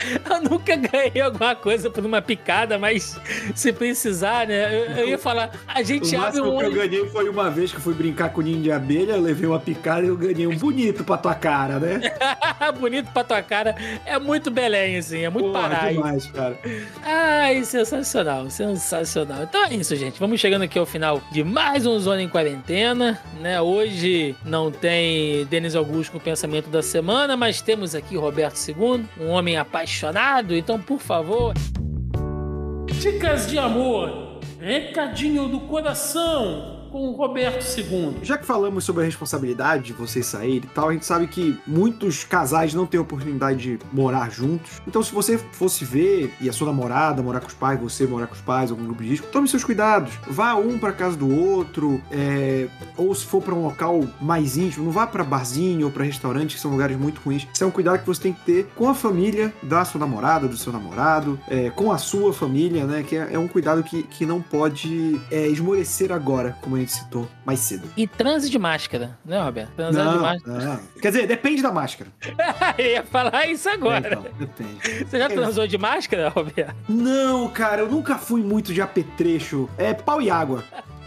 [LAUGHS] Eu nunca ganhei alguma coisa por uma picada, mas se precisar, né? Eu, eu ia falar, a gente O abre um que eu ganhei foi uma vez que eu fui brincar com ninho de abelha, eu levei uma picada e eu ganhei um bonito pra tua cara, né? [LAUGHS] Bonito pra tua cara. É muito Belém, assim, é muito Porra, Pará. demais, cara. Ai, sensacional, sensacional. Então é isso, gente. Vamos chegando aqui ao final de mais um Zona em Quarentena, né? Hoje não tem Denis Augusto com o pensamento da semana, mas temos aqui Roberto II, um homem apaixonado. Então, por favor. Dicas de amor, recadinho do coração. Com o Roberto II. Já que falamos sobre a responsabilidade de vocês saírem e tal, a gente sabe que muitos casais não têm oportunidade de morar juntos. Então, se você fosse ver e a sua namorada morar com os pais, você morar com os pais, algum grupo de risco, tome seus cuidados. Vá um para casa do outro, é... ou se for para um local mais íntimo, não vá para barzinho ou para restaurante, que são lugares muito ruins. Isso é um cuidado que você tem que ter com a família da sua namorada, do seu namorado, é, com a sua família, né? Que é, é um cuidado que, que não pode é, esmorecer agora, como a gente citou mais cedo. E transe de máscara, né, Roberto? Transar Não, de máscara. não. Quer dizer, depende da máscara. [LAUGHS] Eu ia falar isso agora. Então, depende. Você já transou de máscara, Roberto? Não, cara, eu nunca fui muito de apetrecho. É pau e água.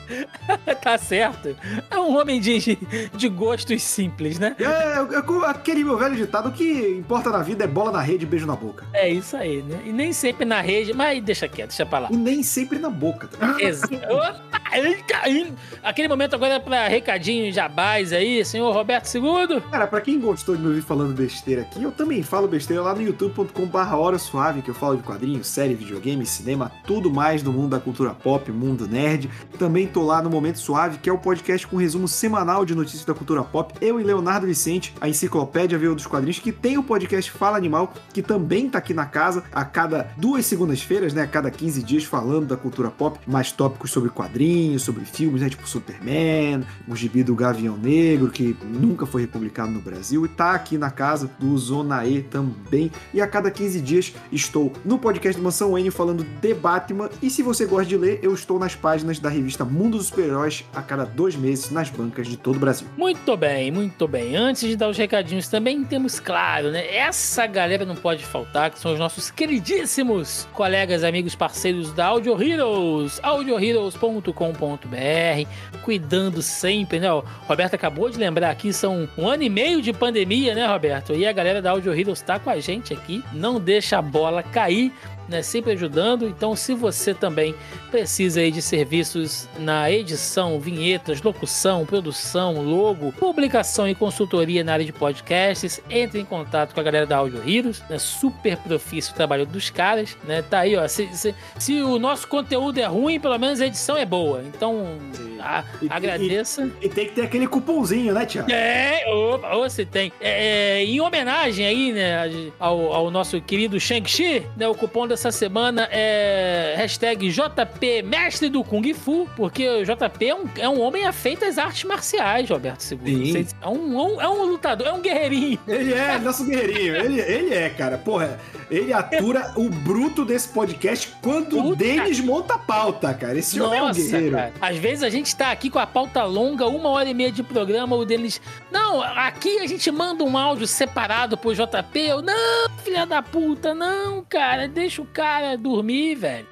[LAUGHS] tá certo. É um homem de, de gostos simples, né? É, é, é aquele meu velho ditado: o que importa na vida é bola na rede e beijo na boca. É isso aí, né? E nem sempre na rede, mas deixa quieto, deixa pra lá. E nem sempre na boca. Tá? [LAUGHS] Exa- Opa! ele caindo. Aquele momento agora é pra recadinho jabás aí, senhor Roberto II. Cara, pra quem gostou de me ouvir falando besteira aqui, eu também falo besteira lá no youtube.com.br Hora Suave, que eu falo de quadrinhos, série, videogame, cinema, tudo mais do mundo da cultura pop, mundo nerd. Também tô lá no Momento Suave, que é o podcast com resumo semanal de notícias da cultura pop. Eu e Leonardo Vicente, a enciclopédia Veio dos Quadrinhos, que tem o podcast Fala Animal, que também tá aqui na casa a cada duas segundas-feiras, né? A cada 15 dias falando da cultura pop, mais tópicos sobre quadrinhos, sobre filmes, né? Tipo Superman, o gibi do Gavião Negro, que nunca foi republicado no Brasil, e tá aqui na casa do Zona E também. E a cada 15 dias estou no podcast do Mansão N falando de Batman. E se você gosta de ler, eu estou nas páginas da revista Mundo dos Super-Heróis a cada dois meses nas bancas de todo o Brasil. Muito bem, muito bem. Antes de dar os recadinhos, também temos, claro, né? Essa galera não pode faltar, que são os nossos queridíssimos colegas, amigos, parceiros da Audio Heroes, audioheroes.com.br, cuidando sempre, né? O Roberto acabou de lembrar aqui, são um ano e meio de pandemia, né, Roberto? E a galera da Audio Heroes tá com a gente aqui, não deixa a bola cair. Né, sempre ajudando. Então, se você também precisa aí de serviços na edição, vinhetas, locução, produção, logo, publicação e consultoria na área de podcasts, entre em contato com a galera da Audio Heroes, né? Super profício o trabalho dos caras, né? Tá aí, ó. Se, se, se o nosso conteúdo é ruim, pelo menos a edição é boa. Então, a- E- agradeça. E tem que ter aquele cupomzinho, né, Tiago? É, opa, você tem. É, é, em homenagem aí, né, ao, ao nosso querido Shang-Chi, né, o cupom dessa semana é hashtag JP Mestre do Kung Fu, porque o JP é um, é um homem afeito às artes marciais, Roberto Seguro. Sim. É um, é um lutador, é um guerreirinho. Ele é nosso guerreirinho. Ele, ele é, cara. Porra, ele atura o bruto desse podcast quando o Puta Denis monta a pauta, cara. Esse homem é um Nossa, guerreiro. cara. Às vezes a gente tá aqui com a pauta longa, uma hora e meia de programa, o deles. Não, aqui a gente manda um áudio separado pro JP. Eu, não, filha da puta, não, cara, deixa o cara dormir, velho.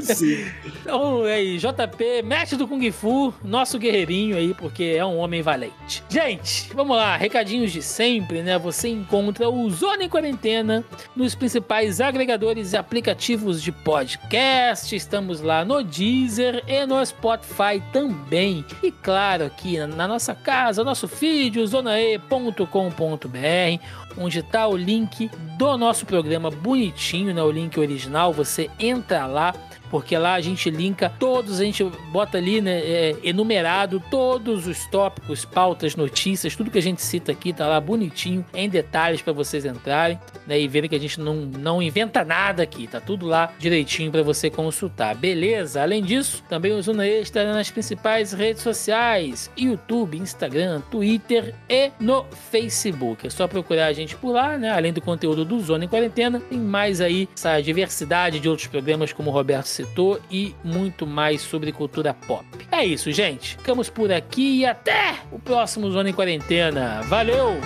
Sim. Então, aí, JP, mestre do Kung Fu, nosso guerreirinho aí, porque é um homem valente. Gente, vamos lá, recadinhos de sempre, né? Você encontra o Zona em Quarentena nos principais agregadores e aplicativos de podcast. Estamos lá no Deezer e no Spotify também. E claro, aqui na- nossa casa, nosso feed, o zonae.com.br, onde está o link do nosso programa bonitinho, né? O link original. Você entra lá. Porque lá a gente linka todos, a gente bota ali, né, é, enumerado todos os tópicos, pautas, notícias, tudo que a gente cita aqui tá lá bonitinho, em detalhes para vocês entrarem, né, e verem que a gente não, não inventa nada aqui, tá tudo lá direitinho para você consultar, beleza? Além disso, também o Zona E estará nas principais redes sociais, YouTube, Instagram, Twitter e no Facebook. É só procurar a gente por lá, né? Além do conteúdo do Zona em Quarentena, tem mais aí essa diversidade de outros programas, como o Roberto citou, e muito mais sobre cultura pop. É isso, gente. Ficamos por aqui e até o próximo Zona em Quarentena. Valeu!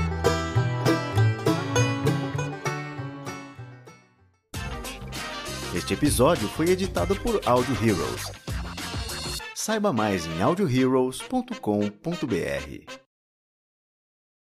Este episódio foi editado por Audio Heroes. Saiba mais em audioheroes.com.br.